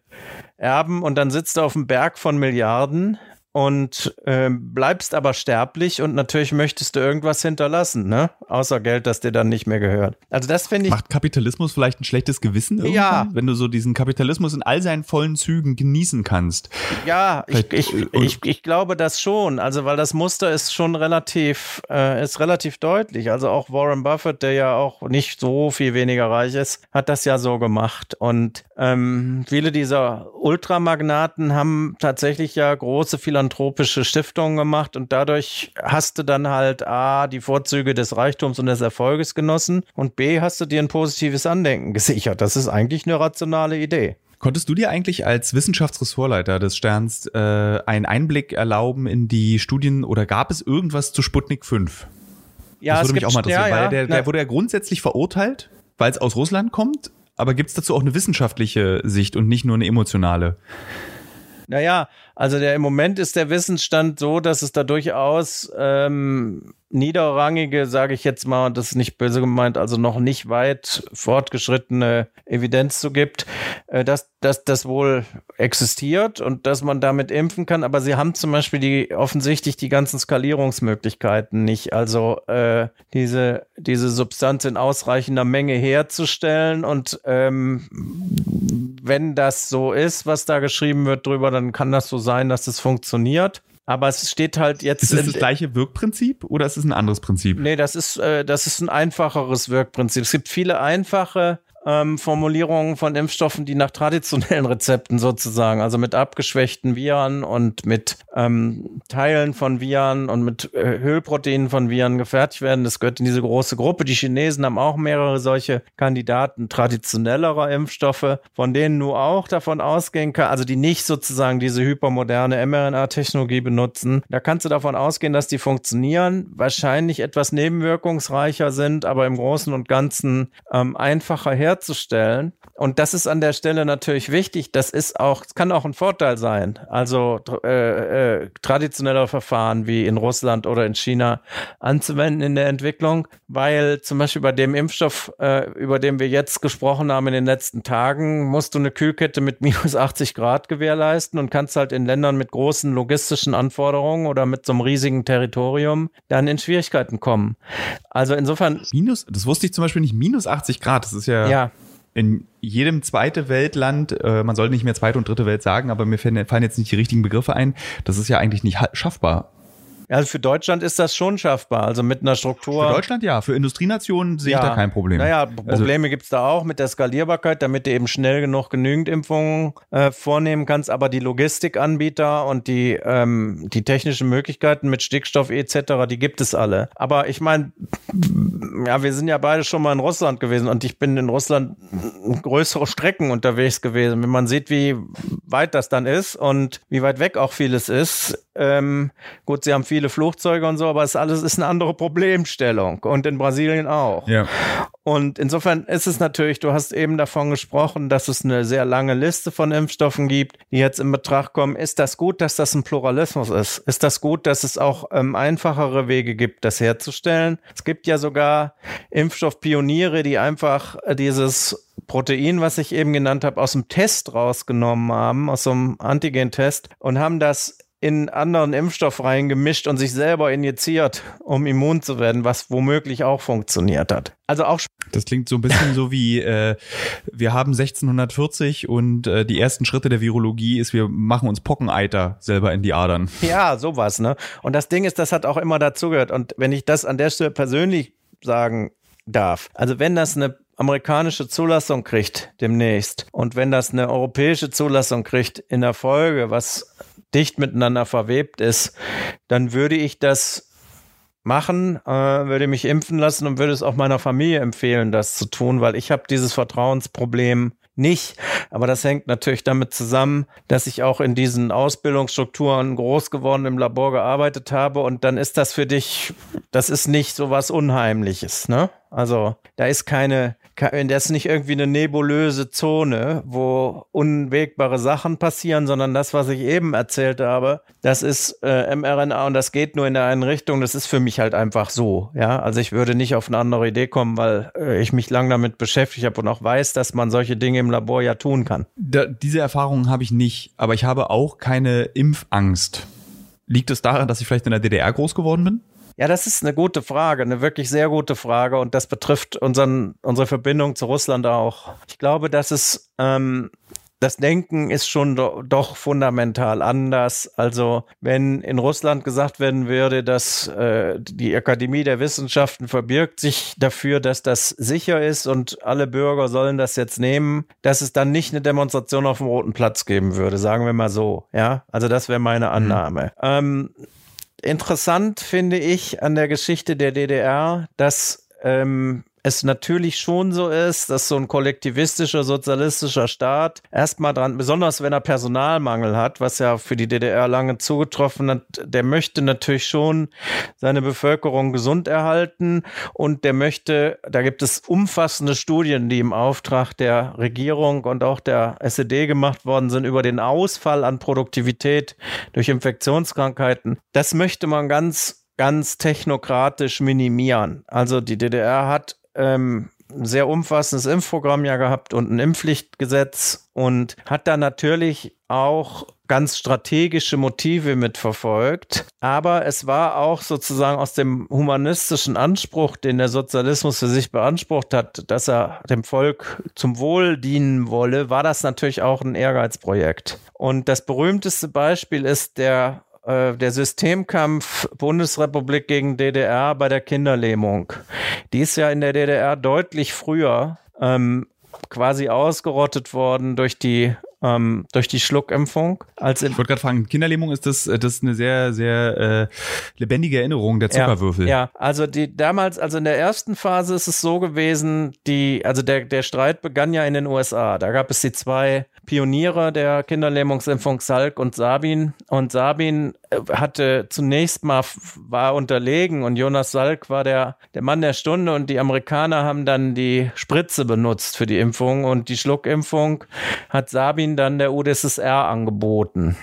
Erben und dann sitzt er auf dem Berg von Milliarden und äh, bleibst aber sterblich und natürlich möchtest du irgendwas hinterlassen, ne? Außer Geld, das dir dann nicht mehr gehört. Also das finde ich. Macht Kapitalismus vielleicht ein schlechtes Gewissen irgendwann? Ja. Wenn du so diesen Kapitalismus in all seinen vollen Zügen genießen kannst. Ja, ich, ich, äh, ich, ich, glaube das schon. Also weil das Muster ist schon relativ, äh, ist relativ deutlich. Also auch Warren Buffett, der ja auch nicht so viel weniger reich ist, hat das ja so gemacht. Und ähm, viele dieser Ultramagnaten haben tatsächlich ja große Philanthropie philanthropische Stiftungen gemacht und dadurch hast du dann halt A, die Vorzüge des Reichtums und des Erfolges genossen und B, hast du dir ein positives Andenken gesichert. Das ist eigentlich eine rationale Idee. Konntest du dir eigentlich als Wissenschaftsressortleiter des Sterns äh, einen Einblick erlauben in die Studien oder gab es irgendwas zu Sputnik 5? Ja, das würde mich auch mal interessieren, ja, ja, weil der, der wurde ja grundsätzlich verurteilt, weil es aus Russland kommt, aber gibt es dazu auch eine wissenschaftliche Sicht und nicht nur eine emotionale? Naja, also der im Moment ist der Wissensstand so, dass es da durchaus ähm, niederrangige, sage ich jetzt mal, das ist nicht böse gemeint, also noch nicht weit fortgeschrittene Evidenz zu gibt, äh, dass, dass das wohl existiert und dass man damit impfen kann. Aber sie haben zum Beispiel die offensichtlich die ganzen Skalierungsmöglichkeiten nicht. Also äh, diese, diese Substanz in ausreichender Menge herzustellen und ähm, wenn das so ist, was da geschrieben wird drüber, dann kann das so sein, dass das funktioniert. Aber es steht halt jetzt. Ist es das gleiche Wirkprinzip oder ist es ein anderes Prinzip? Nee, das ist, äh, das ist ein einfacheres Wirkprinzip. Es gibt viele einfache ähm, Formulierungen von Impfstoffen, die nach traditionellen Rezepten sozusagen, also mit abgeschwächten Viren und mit ähm, Teilen von Viren und mit äh, Höhlproteinen von Viren gefertigt werden. Das gehört in diese große Gruppe. Die Chinesen haben auch mehrere solche Kandidaten traditionellerer Impfstoffe, von denen du auch davon ausgehen kannst, also die nicht sozusagen diese hypermoderne mRNA-Technologie benutzen. Da kannst du davon ausgehen, dass die funktionieren, wahrscheinlich etwas nebenwirkungsreicher sind, aber im Großen und Ganzen ähm, einfacher her herzustellen. Und das ist an der Stelle natürlich wichtig. Das ist auch, kann auch ein Vorteil sein. Also äh, äh, traditionelle Verfahren wie in Russland oder in China anzuwenden in der Entwicklung, weil zum Beispiel bei dem Impfstoff, äh, über den wir jetzt gesprochen haben in den letzten Tagen, musst du eine Kühlkette mit minus 80 Grad gewährleisten und kannst halt in Ländern mit großen logistischen Anforderungen oder mit so einem riesigen Territorium dann in Schwierigkeiten kommen. Also insofern. Minus, das wusste ich zum Beispiel nicht, minus 80 Grad, das ist ja. Ja, in jedem zweite Weltland, äh, man soll nicht mehr zweite und dritte Welt sagen, aber mir fallen jetzt nicht die richtigen Begriffe ein, das ist ja eigentlich nicht schaffbar. Also für Deutschland ist das schon schaffbar, also mit einer Struktur. Für Deutschland ja, für Industrienationen sehe ja. ich da kein Problem. Naja, also Probleme also, gibt es da auch mit der Skalierbarkeit, damit du eben schnell genug genügend Impfungen äh, vornehmen kannst, aber die Logistikanbieter und die, ähm, die technischen Möglichkeiten mit Stickstoff etc., die gibt es alle. Aber ich meine, ja, wir sind ja beide schon mal in Russland gewesen und ich bin in Russland größere Strecken unterwegs gewesen. Wenn man sieht, wie weit das dann ist und wie weit weg auch vieles ist, ähm, gut, sie haben viele Flugzeuge und so, aber es alles ist eine andere Problemstellung und in Brasilien auch. Ja. Und insofern ist es natürlich, du hast eben davon gesprochen, dass es eine sehr lange Liste von Impfstoffen gibt, die jetzt in Betracht kommen. Ist das gut, dass das ein Pluralismus ist? Ist das gut, dass es auch ähm, einfachere Wege gibt, das herzustellen? Es gibt ja sogar Impfstoffpioniere, die einfach äh, dieses Protein, was ich eben genannt habe, aus dem Test rausgenommen haben, aus so einem Antigen-Test und haben das in anderen Impfstoff reingemischt und sich selber injiziert, um immun zu werden, was womöglich auch funktioniert hat. Also auch. Das klingt so ein bisschen so wie, äh, wir haben 1640 und äh, die ersten Schritte der Virologie ist, wir machen uns Pockeneiter selber in die Adern. <laughs> Ja, sowas, ne? Und das Ding ist, das hat auch immer dazugehört. Und wenn ich das an der Stelle persönlich sagen darf, also wenn das eine amerikanische Zulassung kriegt demnächst und wenn das eine europäische Zulassung kriegt in der Folge, was dicht miteinander verwebt ist, dann würde ich das machen, äh, würde mich impfen lassen und würde es auch meiner Familie empfehlen, das zu tun, weil ich habe dieses Vertrauensproblem nicht. Aber das hängt natürlich damit zusammen, dass ich auch in diesen Ausbildungsstrukturen groß geworden im Labor gearbeitet habe und dann ist das für dich, das ist nicht so was Unheimliches, ne? Also da ist keine, das ist nicht irgendwie eine nebulöse Zone, wo unwegbare Sachen passieren, sondern das, was ich eben erzählt habe, das ist äh, mRNA und das geht nur in der einen Richtung. Das ist für mich halt einfach so. Ja, also ich würde nicht auf eine andere Idee kommen, weil äh, ich mich lang damit beschäftigt habe und auch weiß, dass man solche Dinge im Labor ja tun kann. Da, diese Erfahrungen habe ich nicht, aber ich habe auch keine Impfangst. Liegt es daran, dass ich vielleicht in der DDR groß geworden bin? Ja, das ist eine gute Frage, eine wirklich sehr gute Frage und das betrifft unseren, unsere Verbindung zu Russland auch. Ich glaube, dass es ähm, das Denken ist schon do, doch fundamental anders. Also wenn in Russland gesagt werden würde, dass äh, die Akademie der Wissenschaften verbirgt sich dafür, dass das sicher ist und alle Bürger sollen das jetzt nehmen, dass es dann nicht eine Demonstration auf dem Roten Platz geben würde, sagen wir mal so. Ja, also das wäre meine mhm. Annahme. Mhm. Ähm, Interessant finde ich an der Geschichte der DDR, dass ähm, es natürlich schon so ist, dass so ein kollektivistischer, sozialistischer Staat erstmal dran, besonders wenn er Personalmangel hat, was ja für die DDR lange zugetroffen hat, der möchte natürlich schon seine Bevölkerung gesund erhalten und der möchte, da gibt es umfassende Studien, die im Auftrag der Regierung und auch der SED gemacht worden sind über den Ausfall an Produktivität durch Infektionskrankheiten. Das möchte man ganz ganz technokratisch minimieren. Also die DDR hat ähm, sehr umfassendes Impfprogramm ja gehabt und ein Impfpflichtgesetz und hat da natürlich auch ganz strategische Motive mitverfolgt. Aber es war auch sozusagen aus dem humanistischen Anspruch, den der Sozialismus für sich beansprucht hat, dass er dem Volk zum Wohl dienen wolle, war das natürlich auch ein Ehrgeizprojekt. Und das berühmteste Beispiel ist der äh, der Systemkampf Bundesrepublik gegen DDR bei der Kinderlähmung. Die ist ja in der DDR deutlich früher ähm, quasi ausgerottet worden durch die ähm, durch die Schluckimpfung. Als ich wollte gerade fragen, Kinderlähmung ist das, das ist eine sehr, sehr äh, lebendige Erinnerung der Zuckerwürfel. Ja, ja, also die damals, also in der ersten Phase ist es so gewesen, die, also der, der Streit begann ja in den USA. Da gab es die zwei Pioniere der Kinderlähmungsimpfung Salk und Sabin. Und Sabin äh, hatte zunächst mal war unterlegen und Jonas Salk war der, der Mann der Stunde und die Amerikaner haben dann die Spritze benutzt für die Impfung und die Schluckimpfung hat Sabin dann der UdSSR angeboten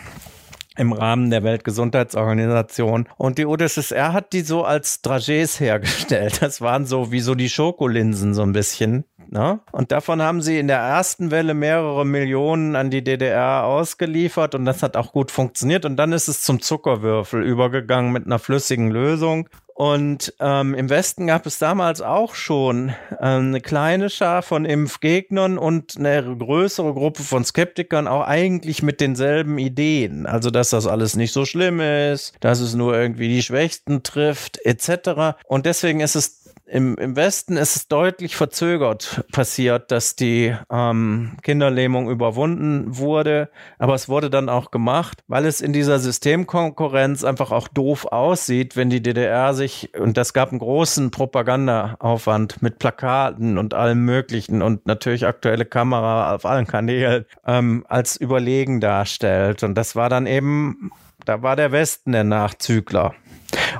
im Rahmen der Weltgesundheitsorganisation. Und die UdSSR hat die so als Dragés hergestellt. Das waren so wie so die Schokolinsen so ein bisschen. Ne? Und davon haben sie in der ersten Welle mehrere Millionen an die DDR ausgeliefert und das hat auch gut funktioniert. Und dann ist es zum Zuckerwürfel übergegangen mit einer flüssigen Lösung. Und ähm, im Westen gab es damals auch schon ähm, eine kleine Schar von Impfgegnern und eine größere Gruppe von Skeptikern, auch eigentlich mit denselben Ideen. Also, dass das alles nicht so schlimm ist, dass es nur irgendwie die Schwächsten trifft, etc. Und deswegen ist es im, Im Westen ist es deutlich verzögert passiert, dass die ähm, Kinderlähmung überwunden wurde. Aber es wurde dann auch gemacht, weil es in dieser Systemkonkurrenz einfach auch doof aussieht, wenn die DDR sich, und das gab einen großen Propagandaaufwand mit Plakaten und allem Möglichen und natürlich aktuelle Kamera auf allen Kanälen ähm, als überlegen darstellt. Und das war dann eben, da war der Westen der Nachzügler.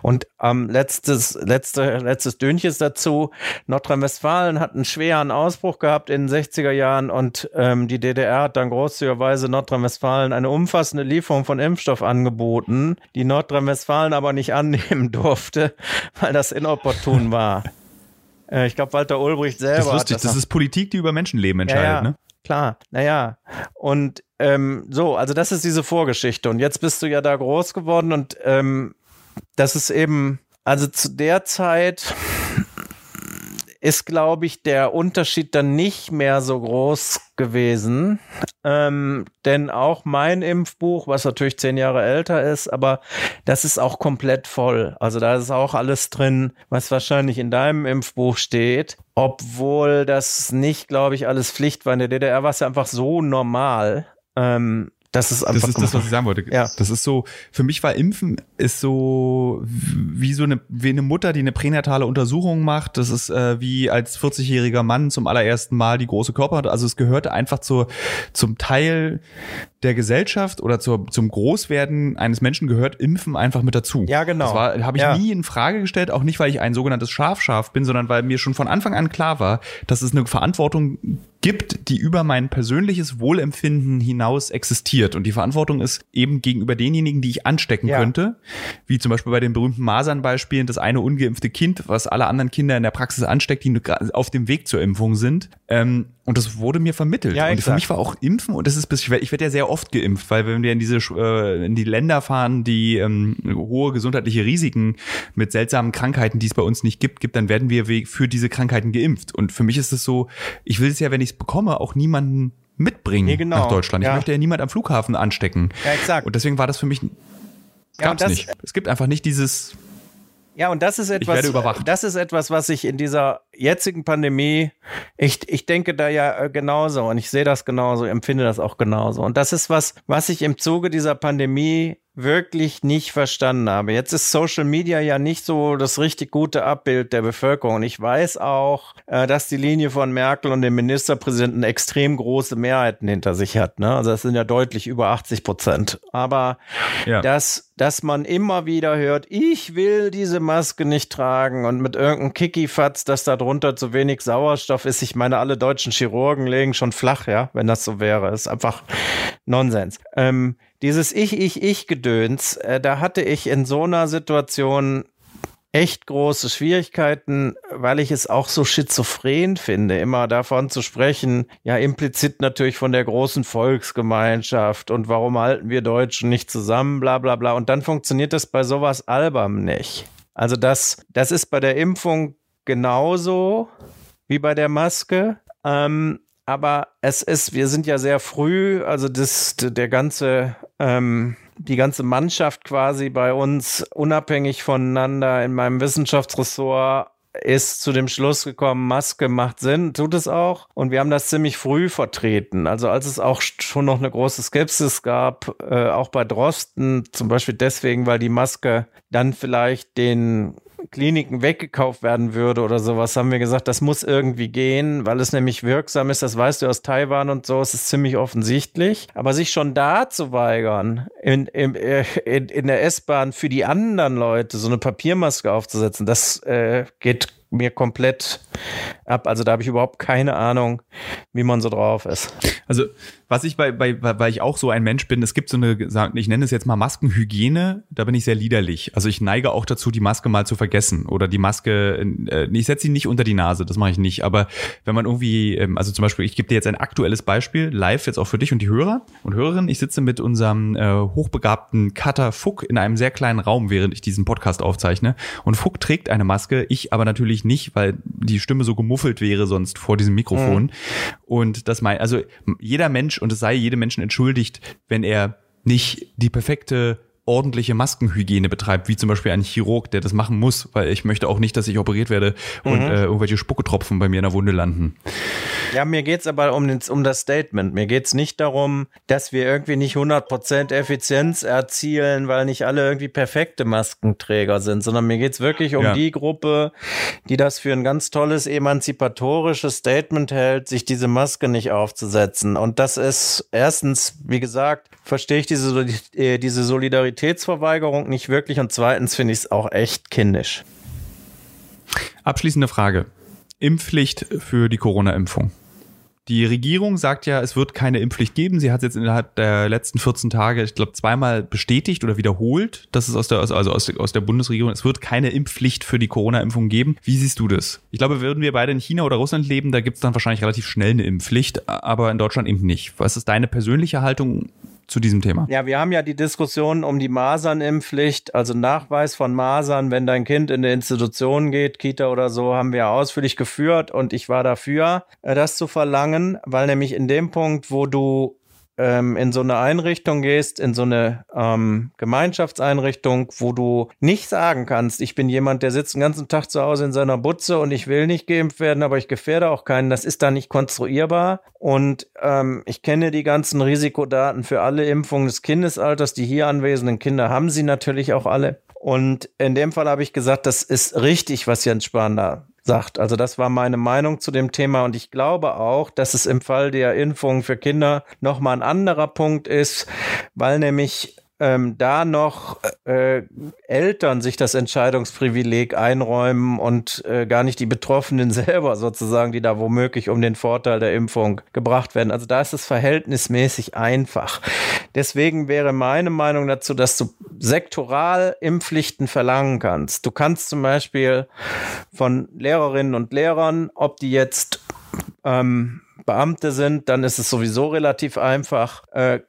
Und ähm, letztes, letzte, letztes Dünches dazu. Nordrhein-Westfalen hat einen schweren Ausbruch gehabt in den 60er Jahren und ähm, die DDR hat dann großzügigerweise Nordrhein-Westfalen eine umfassende Lieferung von Impfstoff angeboten, die Nordrhein-Westfalen aber nicht annehmen <laughs> durfte, weil das inopportun war. Äh, ich glaube, Walter Ulbricht selber. Das ist lustig, das, das ist Politik, die über Menschenleben entscheidet, ja, ja. ne? Klar, naja. Und ähm, so, also das ist diese Vorgeschichte. Und jetzt bist du ja da groß geworden und ähm, das ist eben, also zu der Zeit ist, glaube ich, der Unterschied dann nicht mehr so groß gewesen. Ähm, denn auch mein Impfbuch, was natürlich zehn Jahre älter ist, aber das ist auch komplett voll. Also da ist auch alles drin, was wahrscheinlich in deinem Impfbuch steht. Obwohl das nicht, glaube ich, alles Pflicht war. In der DDR war es ja einfach so normal, ähm, Das ist einfach. Das ist das, was ich sagen wollte. Ja. Das ist so, für mich war Impfen ist so wie so eine, wie eine Mutter, die eine pränatale Untersuchung macht. Das ist äh, wie als 40-jähriger Mann zum allerersten Mal die große Körper hat. Also es gehörte einfach zur, zum Teil der Gesellschaft oder zur, zum Großwerden eines Menschen gehört Impfen einfach mit dazu. Ja, genau. Das war, habe ich ja. nie in Frage gestellt, auch nicht, weil ich ein sogenanntes Schafschaf bin, sondern weil mir schon von Anfang an klar war, dass es eine Verantwortung gibt, die über mein persönliches Wohlempfinden hinaus existiert. Und die Verantwortung ist eben gegenüber denjenigen, die ich anstecken ja. könnte, wie zum Beispiel bei den berühmten Masernbeispielen, das eine ungeimpfte Kind, was alle anderen Kinder in der Praxis ansteckt, die auf dem Weg zur Impfung sind. Ähm, und das wurde mir vermittelt. Ja, und für mich war auch Impfen, und das ist bis, ich werde werd ja sehr oft geimpft, weil wenn wir in diese äh, in die Länder fahren, die ähm, hohe gesundheitliche Risiken mit seltsamen Krankheiten, die es bei uns nicht gibt, gibt, dann werden wir für diese Krankheiten geimpft. Und für mich ist es so, ich will es ja, wenn ich bekomme, auch niemanden mitbringen nee, genau. nach Deutschland. Ich ja. möchte ja niemand am Flughafen anstecken. Ja, exakt. Und deswegen war das für mich gab's ja, nicht. Es gibt einfach nicht dieses ja, und das ist etwas, das ist etwas, was ich in dieser jetzigen Pandemie, ich, ich denke da ja äh, genauso und ich sehe das genauso, empfinde das auch genauso. Und das ist was, was ich im Zuge dieser Pandemie wirklich nicht verstanden habe. Jetzt ist Social Media ja nicht so das richtig gute Abbild der Bevölkerung. Und ich weiß auch, äh, dass die Linie von Merkel und dem Ministerpräsidenten extrem große Mehrheiten hinter sich hat. Ne? Also das sind ja deutlich über 80 Prozent. Aber ja. dass, dass man immer wieder hört, ich will diese Maske nicht tragen und mit irgendeinem Kickifatz, dass da drunter zu wenig Sauerstoff ist. Ich meine, alle deutschen Chirurgen legen schon flach, ja, wenn das so wäre. Ist einfach Nonsens. Ähm, dieses Ich, Ich, Ich-Gedöns, äh, da hatte ich in so einer Situation echt große Schwierigkeiten, weil ich es auch so schizophren finde, immer davon zu sprechen, ja implizit natürlich von der großen Volksgemeinschaft und warum halten wir Deutschen nicht zusammen, bla bla bla. Und dann funktioniert das bei sowas albern nicht. Also das, das ist bei der Impfung genauso wie bei der Maske. Ähm, aber es ist, wir sind ja sehr früh, also das, der ganze, ähm, die ganze Mannschaft quasi bei uns unabhängig voneinander in meinem Wissenschaftsressort ist zu dem Schluss gekommen, Maske macht Sinn, tut es auch. Und wir haben das ziemlich früh vertreten. Also als es auch schon noch eine große Skepsis gab, äh, auch bei Drosten, zum Beispiel deswegen, weil die Maske dann vielleicht den Kliniken weggekauft werden würde oder sowas, haben wir gesagt, das muss irgendwie gehen, weil es nämlich wirksam ist. Das weißt du aus Taiwan und so, es ist ziemlich offensichtlich. Aber sich schon da zu weigern, in, in, äh, in, in der S-Bahn für die anderen Leute so eine Papiermaske aufzusetzen, das äh, geht mir komplett ab. Also da habe ich überhaupt keine Ahnung, wie man so drauf ist. Also was ich bei, bei, weil ich auch so ein Mensch bin, es gibt so eine, ich nenne es jetzt mal Maskenhygiene, da bin ich sehr liederlich. Also ich neige auch dazu, die Maske mal zu vergessen oder die Maske, äh, ich setze sie nicht unter die Nase, das mache ich nicht. Aber wenn man irgendwie, ähm, also zum Beispiel, ich gebe dir jetzt ein aktuelles Beispiel, live jetzt auch für dich und die Hörer und Hörerinnen. Ich sitze mit unserem äh, hochbegabten Cutter Fuck in einem sehr kleinen Raum, während ich diesen Podcast aufzeichne. Und Fuck trägt eine Maske, ich aber natürlich nicht, weil die Stimme so gemuffelt wäre sonst vor diesem Mikrofon. Mhm. Und das mein, also jeder Mensch und es sei jedem Menschen entschuldigt, wenn er nicht die perfekte ordentliche Maskenhygiene betreibt, wie zum Beispiel ein Chirurg, der das machen muss, weil ich möchte auch nicht, dass ich operiert werde und mhm. äh, irgendwelche Spucketropfen bei mir in der Wunde landen. Ja, mir geht's aber um, den, um das Statement. Mir geht's nicht darum, dass wir irgendwie nicht 100% Effizienz erzielen, weil nicht alle irgendwie perfekte Maskenträger sind, sondern mir geht's wirklich um ja. die Gruppe, die das für ein ganz tolles emanzipatorisches Statement hält, sich diese Maske nicht aufzusetzen. Und das ist erstens, wie gesagt, verstehe ich diese, äh, diese Solidarität Mobilitätsverweigerung nicht wirklich und zweitens finde ich es auch echt kindisch. Abschließende Frage. Impfpflicht für die Corona-Impfung. Die Regierung sagt ja, es wird keine Impfpflicht geben. Sie hat es jetzt innerhalb der letzten 14 Tage, ich glaube, zweimal bestätigt oder wiederholt, dass es aus der, also aus aus der Bundesregierung, es wird keine Impfpflicht für die Corona-Impfung geben. Wie siehst du das? Ich glaube, würden wir beide in China oder Russland leben, da gibt es dann wahrscheinlich relativ schnell eine Impfpflicht, aber in Deutschland eben nicht. Was ist deine persönliche Haltung zu diesem Thema? Ja, wir haben ja die Diskussion um die Masernimpfpflicht, also Nachweis von Masern, wenn dein Kind in eine Institution geht, Kita oder so, haben wir ausführlich geführt und ich war dafür, äh, das zu verlangen, weil nämlich in dem Punkt, wo du ähm, in so eine Einrichtung gehst, in so eine ähm, Gemeinschaftseinrichtung, wo du nicht sagen kannst, ich bin jemand, der sitzt den ganzen Tag zu Hause in seiner Butze und ich will nicht geimpft werden, aber ich gefährde auch keinen, das ist da nicht konstruierbar. Und ähm, ich kenne die ganzen Risikodaten für alle Impfungen des Kindesalters. Die hier anwesenden Kinder haben sie natürlich auch alle. Und in dem Fall habe ich gesagt, das ist richtig, was Jens Spahn da sagt. Also das war meine Meinung zu dem Thema und ich glaube auch, dass es im Fall der Impfung für Kinder nochmal ein anderer Punkt ist, weil nämlich ähm, da noch äh, Eltern sich das Entscheidungsprivileg einräumen und äh, gar nicht die Betroffenen <laughs> selber sozusagen, die da womöglich um den Vorteil der Impfung gebracht werden. Also da ist es verhältnismäßig einfach. Deswegen wäre meine Meinung dazu, dass du sektoral Impfpflichten verlangen kannst. Du kannst zum Beispiel von Lehrerinnen und Lehrern, ob die jetzt ähm, Beamte sind, dann ist es sowieso relativ einfach. Äh,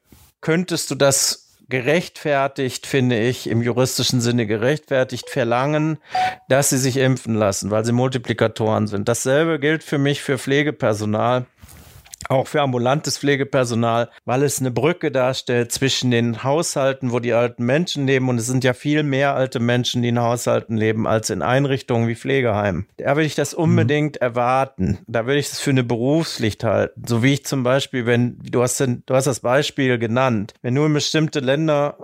könntest du das gerechtfertigt, finde ich, im juristischen Sinne gerechtfertigt verlangen, dass sie sich impfen lassen, weil sie Multiplikatoren sind. Dasselbe gilt für mich für Pflegepersonal auch für ambulantes Pflegepersonal, weil es eine Brücke darstellt zwischen den Haushalten, wo die alten Menschen leben. Und es sind ja viel mehr alte Menschen, die in Haushalten leben, als in Einrichtungen wie Pflegeheimen. Da würde ich das mhm. unbedingt mhm. erwarten. Da würde ich das für eine Berufspflicht halten. So wie ich zum Beispiel, wenn, du hast, du hast das Beispiel genannt, wenn du in bestimmte Länder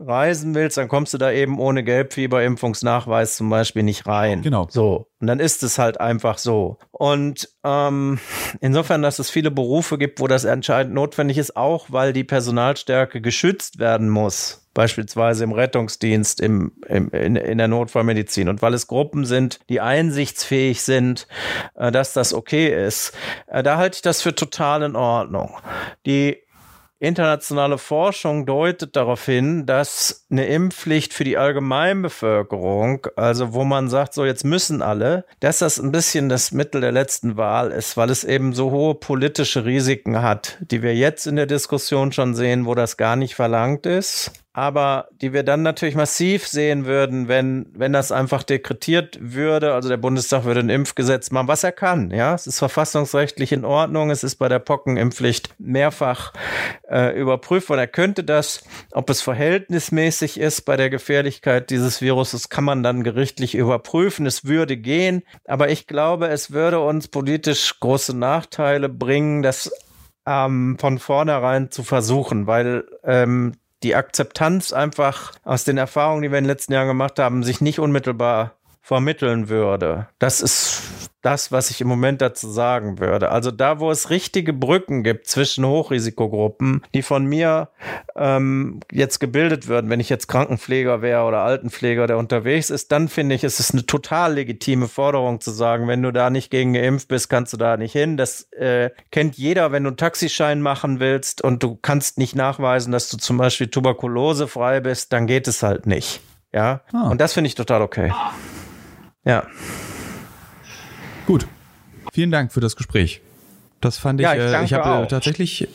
reisen willst, dann kommst du da eben ohne Gelbfieberimpfungsnachweis zum Beispiel nicht rein. Genau. So. Und dann ist es halt einfach so. Und ähm, insofern, dass es viele Berufe gibt, wo das entscheidend notwendig ist, auch weil die Personalstärke geschützt werden muss beispielsweise im Rettungsdienst, im, im, in, in, der Notfallmedizin. Und weil es Gruppen sind, die einsichtsfähig sind, äh, dass das okay ist, äh, da halte ich das für total in Ordnung. Die Internationale Forschung deutet darauf hin, dass eine Impfpflicht für die Allgemeinbevölkerung, also wo man sagt, so jetzt müssen alle, dass das ein bisschen das Mittel der letzten Wahl ist, weil es eben so hohe politische Risiken hat, die wir jetzt in der Diskussion schon sehen, wo das gar nicht verlangt ist aber die wir dann natürlich massiv sehen würden, wenn, wenn das einfach dekretiert würde. Also der Bundestag würde ein Impfgesetz machen, was er kann. Ja, es ist verfassungsrechtlich in Ordnung. Es ist bei der Pockenimpfpflicht mehrfach äh, überprüft worden. Er könnte das, ob es verhältnismäßig ist bei der Gefährlichkeit dieses Viruses, kann man dann gerichtlich überprüfen. Es würde gehen. Aber ich glaube, es würde uns politisch große Nachteile bringen, das ähm, von vornherein zu versuchen, weil ähm, die Akzeptanz einfach aus den Erfahrungen, die wir in den letzten Jahren gemacht haben, sich nicht unmittelbar vermitteln würde. Das ist das, was ich im Moment dazu sagen würde. Also da, wo es richtige Brücken gibt zwischen Hochrisikogruppen, die von mir ähm, jetzt gebildet würden, wenn ich jetzt Krankenpfleger wäre oder Altenpfleger, der unterwegs ist, dann finde ich, ist es eine total legitime Forderung zu sagen, wenn du da nicht gegen geimpft bist, kannst du da nicht hin. Das äh, kennt jeder, wenn du einen Taxischein machen willst und du kannst nicht nachweisen, dass du zum Beispiel tuberkulosefrei bist, dann geht es halt nicht. Ja, ah. und das finde ich total okay. Ja. Gut. Vielen Dank für das Gespräch. Das fand ich, ja, ich, äh, ich habe äh, tatsächlich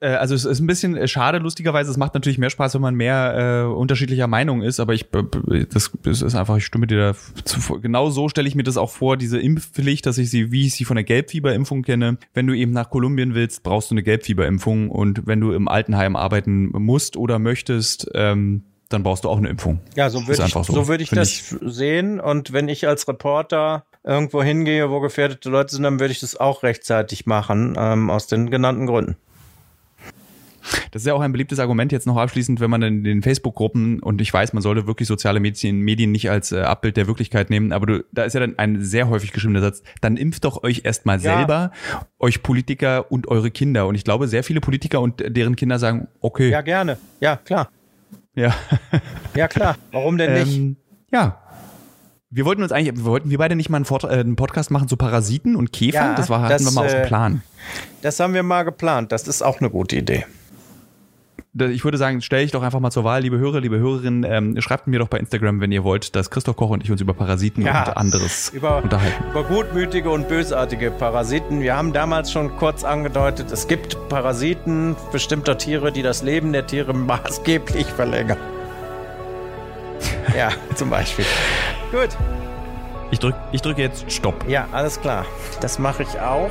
äh, also es ist ein bisschen äh, schade, lustigerweise. Es macht natürlich mehr Spaß, wenn man mehr äh, unterschiedlicher Meinung ist, aber ich das, das ist einfach, ich stimme dir da zu, genau so stelle ich mir das auch vor, diese Impfpflicht, dass ich sie, wie ich sie von der Gelbfieberimpfung kenne. Wenn du eben nach Kolumbien willst, brauchst du eine Gelbfieberimpfung und wenn du im Altenheim arbeiten musst oder möchtest, ähm, dann brauchst du auch eine Impfung. Ja, so würde ich, so, so würd ich das ich. sehen. Und wenn ich als Reporter irgendwo hingehe, wo gefährdete Leute sind, dann würde ich das auch rechtzeitig machen, ähm, aus den genannten Gründen. Das ist ja auch ein beliebtes Argument jetzt noch abschließend, wenn man in den Facebook-Gruppen, und ich weiß, man sollte wirklich soziale Medien, Medien nicht als äh, Abbild der Wirklichkeit nehmen, aber du, da ist ja dann ein sehr häufig geschriebener Satz, dann impft doch euch erstmal ja. selber, euch Politiker und eure Kinder. Und ich glaube, sehr viele Politiker und deren Kinder sagen, okay. Ja, gerne. Ja, klar. Ja. ja, klar. Warum denn nicht? Ähm, ja, wir wollten uns eigentlich, wir wollten wir beide nicht mal einen, Vort, äh, einen Podcast machen zu Parasiten und Käfern. Ja, das war, hatten das, wir mal äh, aus dem Plan. Das haben wir mal geplant. Das ist auch eine gute Idee. Ich würde sagen, stelle ich doch einfach mal zur Wahl, liebe Hörer, liebe Hörerinnen, ähm, schreibt mir doch bei Instagram, wenn ihr wollt, dass Christoph Koch und ich uns über Parasiten ja, und anderes über, unterhalten. Über gutmütige und bösartige Parasiten. Wir haben damals schon kurz angedeutet, es gibt Parasiten bestimmter Tiere, die das Leben der Tiere maßgeblich verlängern. ja, <laughs> zum Beispiel. Gut. Ich drücke ich drück jetzt Stopp. Ja, alles klar. Das mache ich auch.